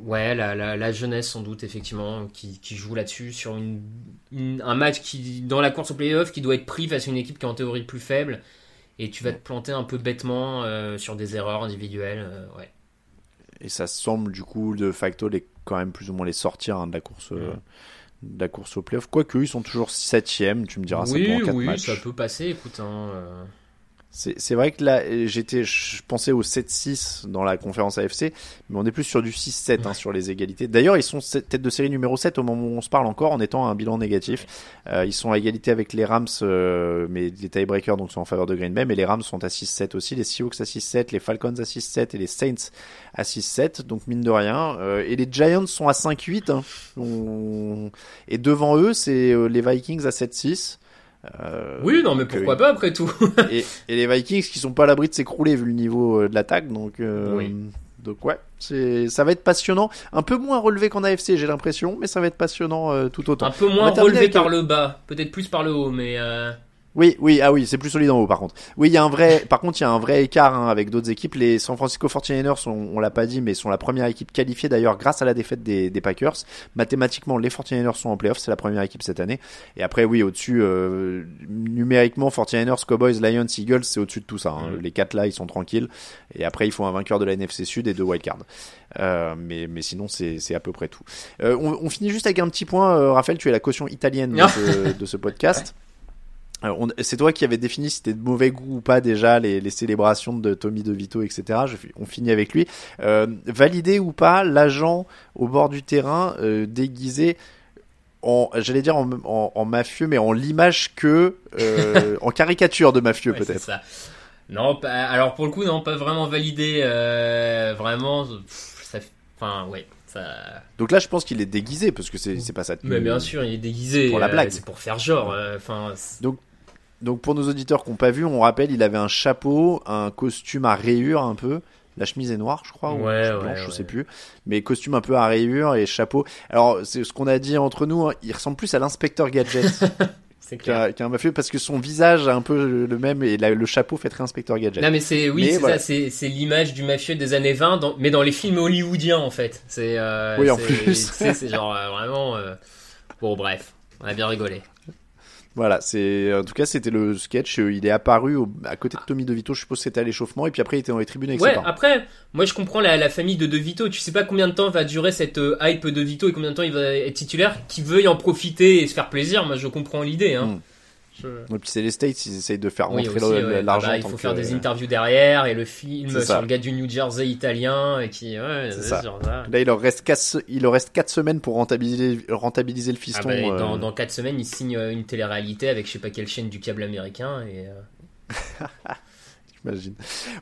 ouais, la, jeunesse sans doute effectivement qui, joue là-dessus sur un match qui dans la course au playoff qui doit être pris face à une équipe qui est en théorie plus faible et tu vas te planter un peu bêtement euh, sur des erreurs individuelles. ouais. Et ça semble du coup de facto les, quand même plus ou moins les sortir hein, de la course de la course au playoff. Quoique, ils sont toujours 7 tu me diras, oui, ça pour 4 oui, matchs. ça peut passer, écoute. Hein, euh. C'est vrai que là, j'étais, je pensais au 7-6 dans la conférence AFC, mais on est plus sur du 6-7 hein, sur les égalités. D'ailleurs, ils sont tête de série numéro 7 au moment où on se parle encore en étant un bilan négatif. Euh, ils sont à égalité avec les Rams, euh, mais les tiebreakers donc sont en faveur de Green Bay, mais les Rams sont à 6-7 aussi, les Seahawks à 6-7, les Falcons à 6-7 et les Saints à 6-7, donc mine de rien. Euh, et les Giants sont à 5-8, hein. et devant eux, c'est les Vikings à 7-6. Euh, oui, non, mais pourquoi pas après tout et, les Vikings qui sont pas à l'abri de s'écrouler vu le niveau euh, de l'attaque, donc euh, donc ouais, c'est ça va être passionnant. Un peu moins relevé qu'en AFC, j'ai l'impression, mais ça va être passionnant tout autant. Un peu moins relevé par le bas, peut-être plus par le haut, mais. Oui, oui, ah oui, c'est plus solide en haut par contre. Oui, il y a un vrai, par contre, il y a un vrai écart hein, avec d'autres équipes. Les San Francisco 49ers, sont, on l'a pas dit, mais sont la première équipe qualifiée d'ailleurs grâce à la défaite des, des, Packers. Mathématiquement, les 49ers sont en playoff, c'est la première équipe cette année. Et après, oui, au-dessus, euh, numériquement, 49ers, Cowboys, Lions, Eagles, c'est au-dessus de tout ça. Hein. Les quatre là, ils sont tranquilles. Et après, il faut un vainqueur de la NFC Sud et deux wildcards. Euh, mais, mais sinon, c'est à peu près tout. Euh, on, on, finit juste avec un petit point. Euh, Raphaël, tu es la caution italienne de ce podcast. C'est toi qui avais défini si c'était de mauvais goût ou pas déjà les, les célébrations de Tommy DeVito, etc. Je, on finit avec lui. Euh, valider ou pas l'agent au bord du terrain euh, déguisé en, j'allais dire en, en, mafieux, mais en l'image que euh, en caricature de mafieux ouais, peut-être. Non, alors pour le coup, non, pas vraiment validé. Euh, vraiment, ça, enfin ouais. Ça... Donc là, je pense qu'il est déguisé parce que c'est pas ça. Mais bien sûr, il est déguisé. Pour la blague. c'est pour faire genre. Enfin. Donc donc pour nos auditeurs qui n'ont pas vu, on rappelle, il avait un chapeau, un costume à rayures un peu. La chemise est noire, je crois, ou blanche, je sais plus. Mais costume un peu à rayures et chapeau. Alors c'est ce qu'on a dit entre nous. Hein, il ressemble plus à l'inspecteur gadget. qu'un qu mafieux parce que son visage a un peu le même et le chapeau fait très inspecteur gadget. Non mais c'est oui c'est ça c'est l'image du mafieux des années 20 mais dans les films hollywoodiens en fait. C'est euh, oui en plus. c'est genre euh, vraiment euh, bon bref on a bien rigolé. Voilà, c'est en tout cas c'était le sketch. Euh, il est apparu à côté de Tommy DeVito. Je suppose que c'était à l'échauffement et puis après il était dans les tribunes avec ouais, après, moi je comprends la, famille de DeVito. Tu sais pas combien de temps va durer cette euh, hype de Vito et combien de temps il va être titulaire. Qui veuille en profiter et se faire plaisir. Moi je comprends l'idée. Hein. Hmm. Et puis c'est les States, ils essayent de faire rentrer l'argent. Ah bah, il faut faire des interviews derrière et le film sur le gars du New Jersey italien et qui. Ouais, ça. Là, il leur reste 4, il leur reste quatre semaines pour rentabiliser, rentabiliser le ah fiston. bah, dans, euh. dans 4 semaines, il signe euh, une télé-réalité avec je sais pas quelle chaîne du câble américain et. Euh. J'imagine.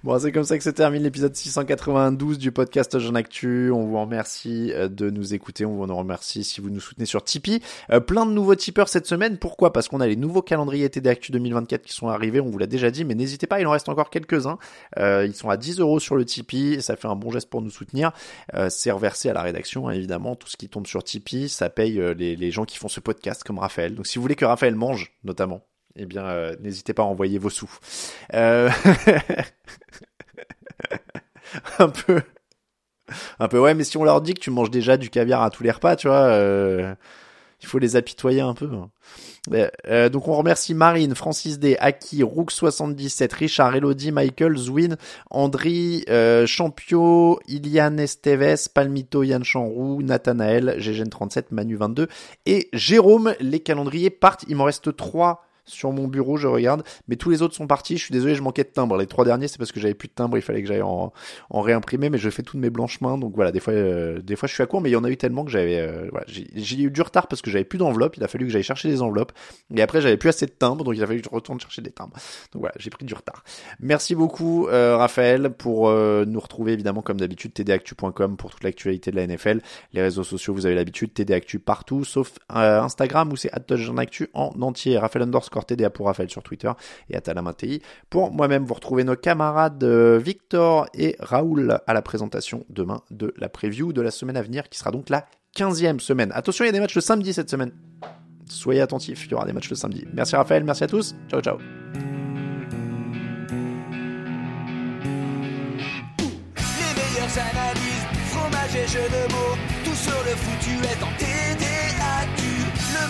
Bon, c'est comme ça que se termine l'épisode 692 du podcast Jean Actu. On vous remercie euh, de nous écouter. On vous en remercie si vous nous soutenez sur Tipeee. Euh, plein de nouveaux tipeurs cette semaine. Pourquoi? Parce qu'on a les nouveaux calendriers TD Actu 2024 qui sont arrivés. On vous l'a déjà dit, mais n'hésitez pas, il en reste encore quelques-uns. Euh, ils sont à 10 euros sur le Tipeee. Ça fait un bon geste pour nous soutenir. c'est reversé à la rédaction, hein, évidemment. Tout ce qui tombe sur Tipeee, ça paye les, les gens qui font ce podcast comme Raphaël. Donc si vous voulez que Raphaël mange, notamment, eh bien, euh, n'hésitez pas à envoyer vos sous. Euh... un peu un peu ouais, mais si on leur dit que tu manges déjà du caviar à tous les repas, tu vois, euh, il faut les apitoyer un peu. hein. Euh, donc on remercie Marine, Francis D, Aki, Rook77, Richard, Elodie, Michael, Zwin, Andri, Champio, Ilian Esteves, Palmito, Yann Chanroux, Nathanaël, GGN37, Manu22 et Jérôme. Les calendriers partent. Il m'en reste trois sur mon bureau, je regarde, mais tous les autres sont partis. Je suis désolé, je manquais de timbre. Les trois derniers, c'est parce que j'avais plus de timbre, il fallait que j'aille en, en réimprimer, mais je fais toutes mes blanches mains, donc voilà, des fois, euh, des fois je suis à court, mais il y en a eu tellement que j'avais, euh, voilà, j'ai eu du retard parce que j'avais plus d'enveloppe. Il a fallu que j'aille chercher des enveloppes, et après j'avais plus assez de timbres, donc il a fallu que je retourne chercher des timbres. Donc voilà, j'ai pris du retard. Merci beaucoup, euh, Raphaël, pour euh, nous retrouver évidemment comme d'habitude tdactu.com pour toute l'actualité de la NFL. Les réseaux sociaux, vous avez l'habitude, tdactu partout, sauf euh, Instagram où c'est @touchdownactu en entier. Raphaël underscore tda pour Raphaël sur Twitter et Atalamantei pour moi-même. Vous retrouvez nos camarades euh, Victor et Raoul à la présentation demain de la preview de la semaine à venir qui sera donc la 15e semaine. Attention, il y a des matchs le samedi cette semaine. Soyez attentifs, il y aura des matchs le samedi. Merci Raphaël, merci à tous. Ciao ciao. Les fromage et de mots. Tout est en TDAQ.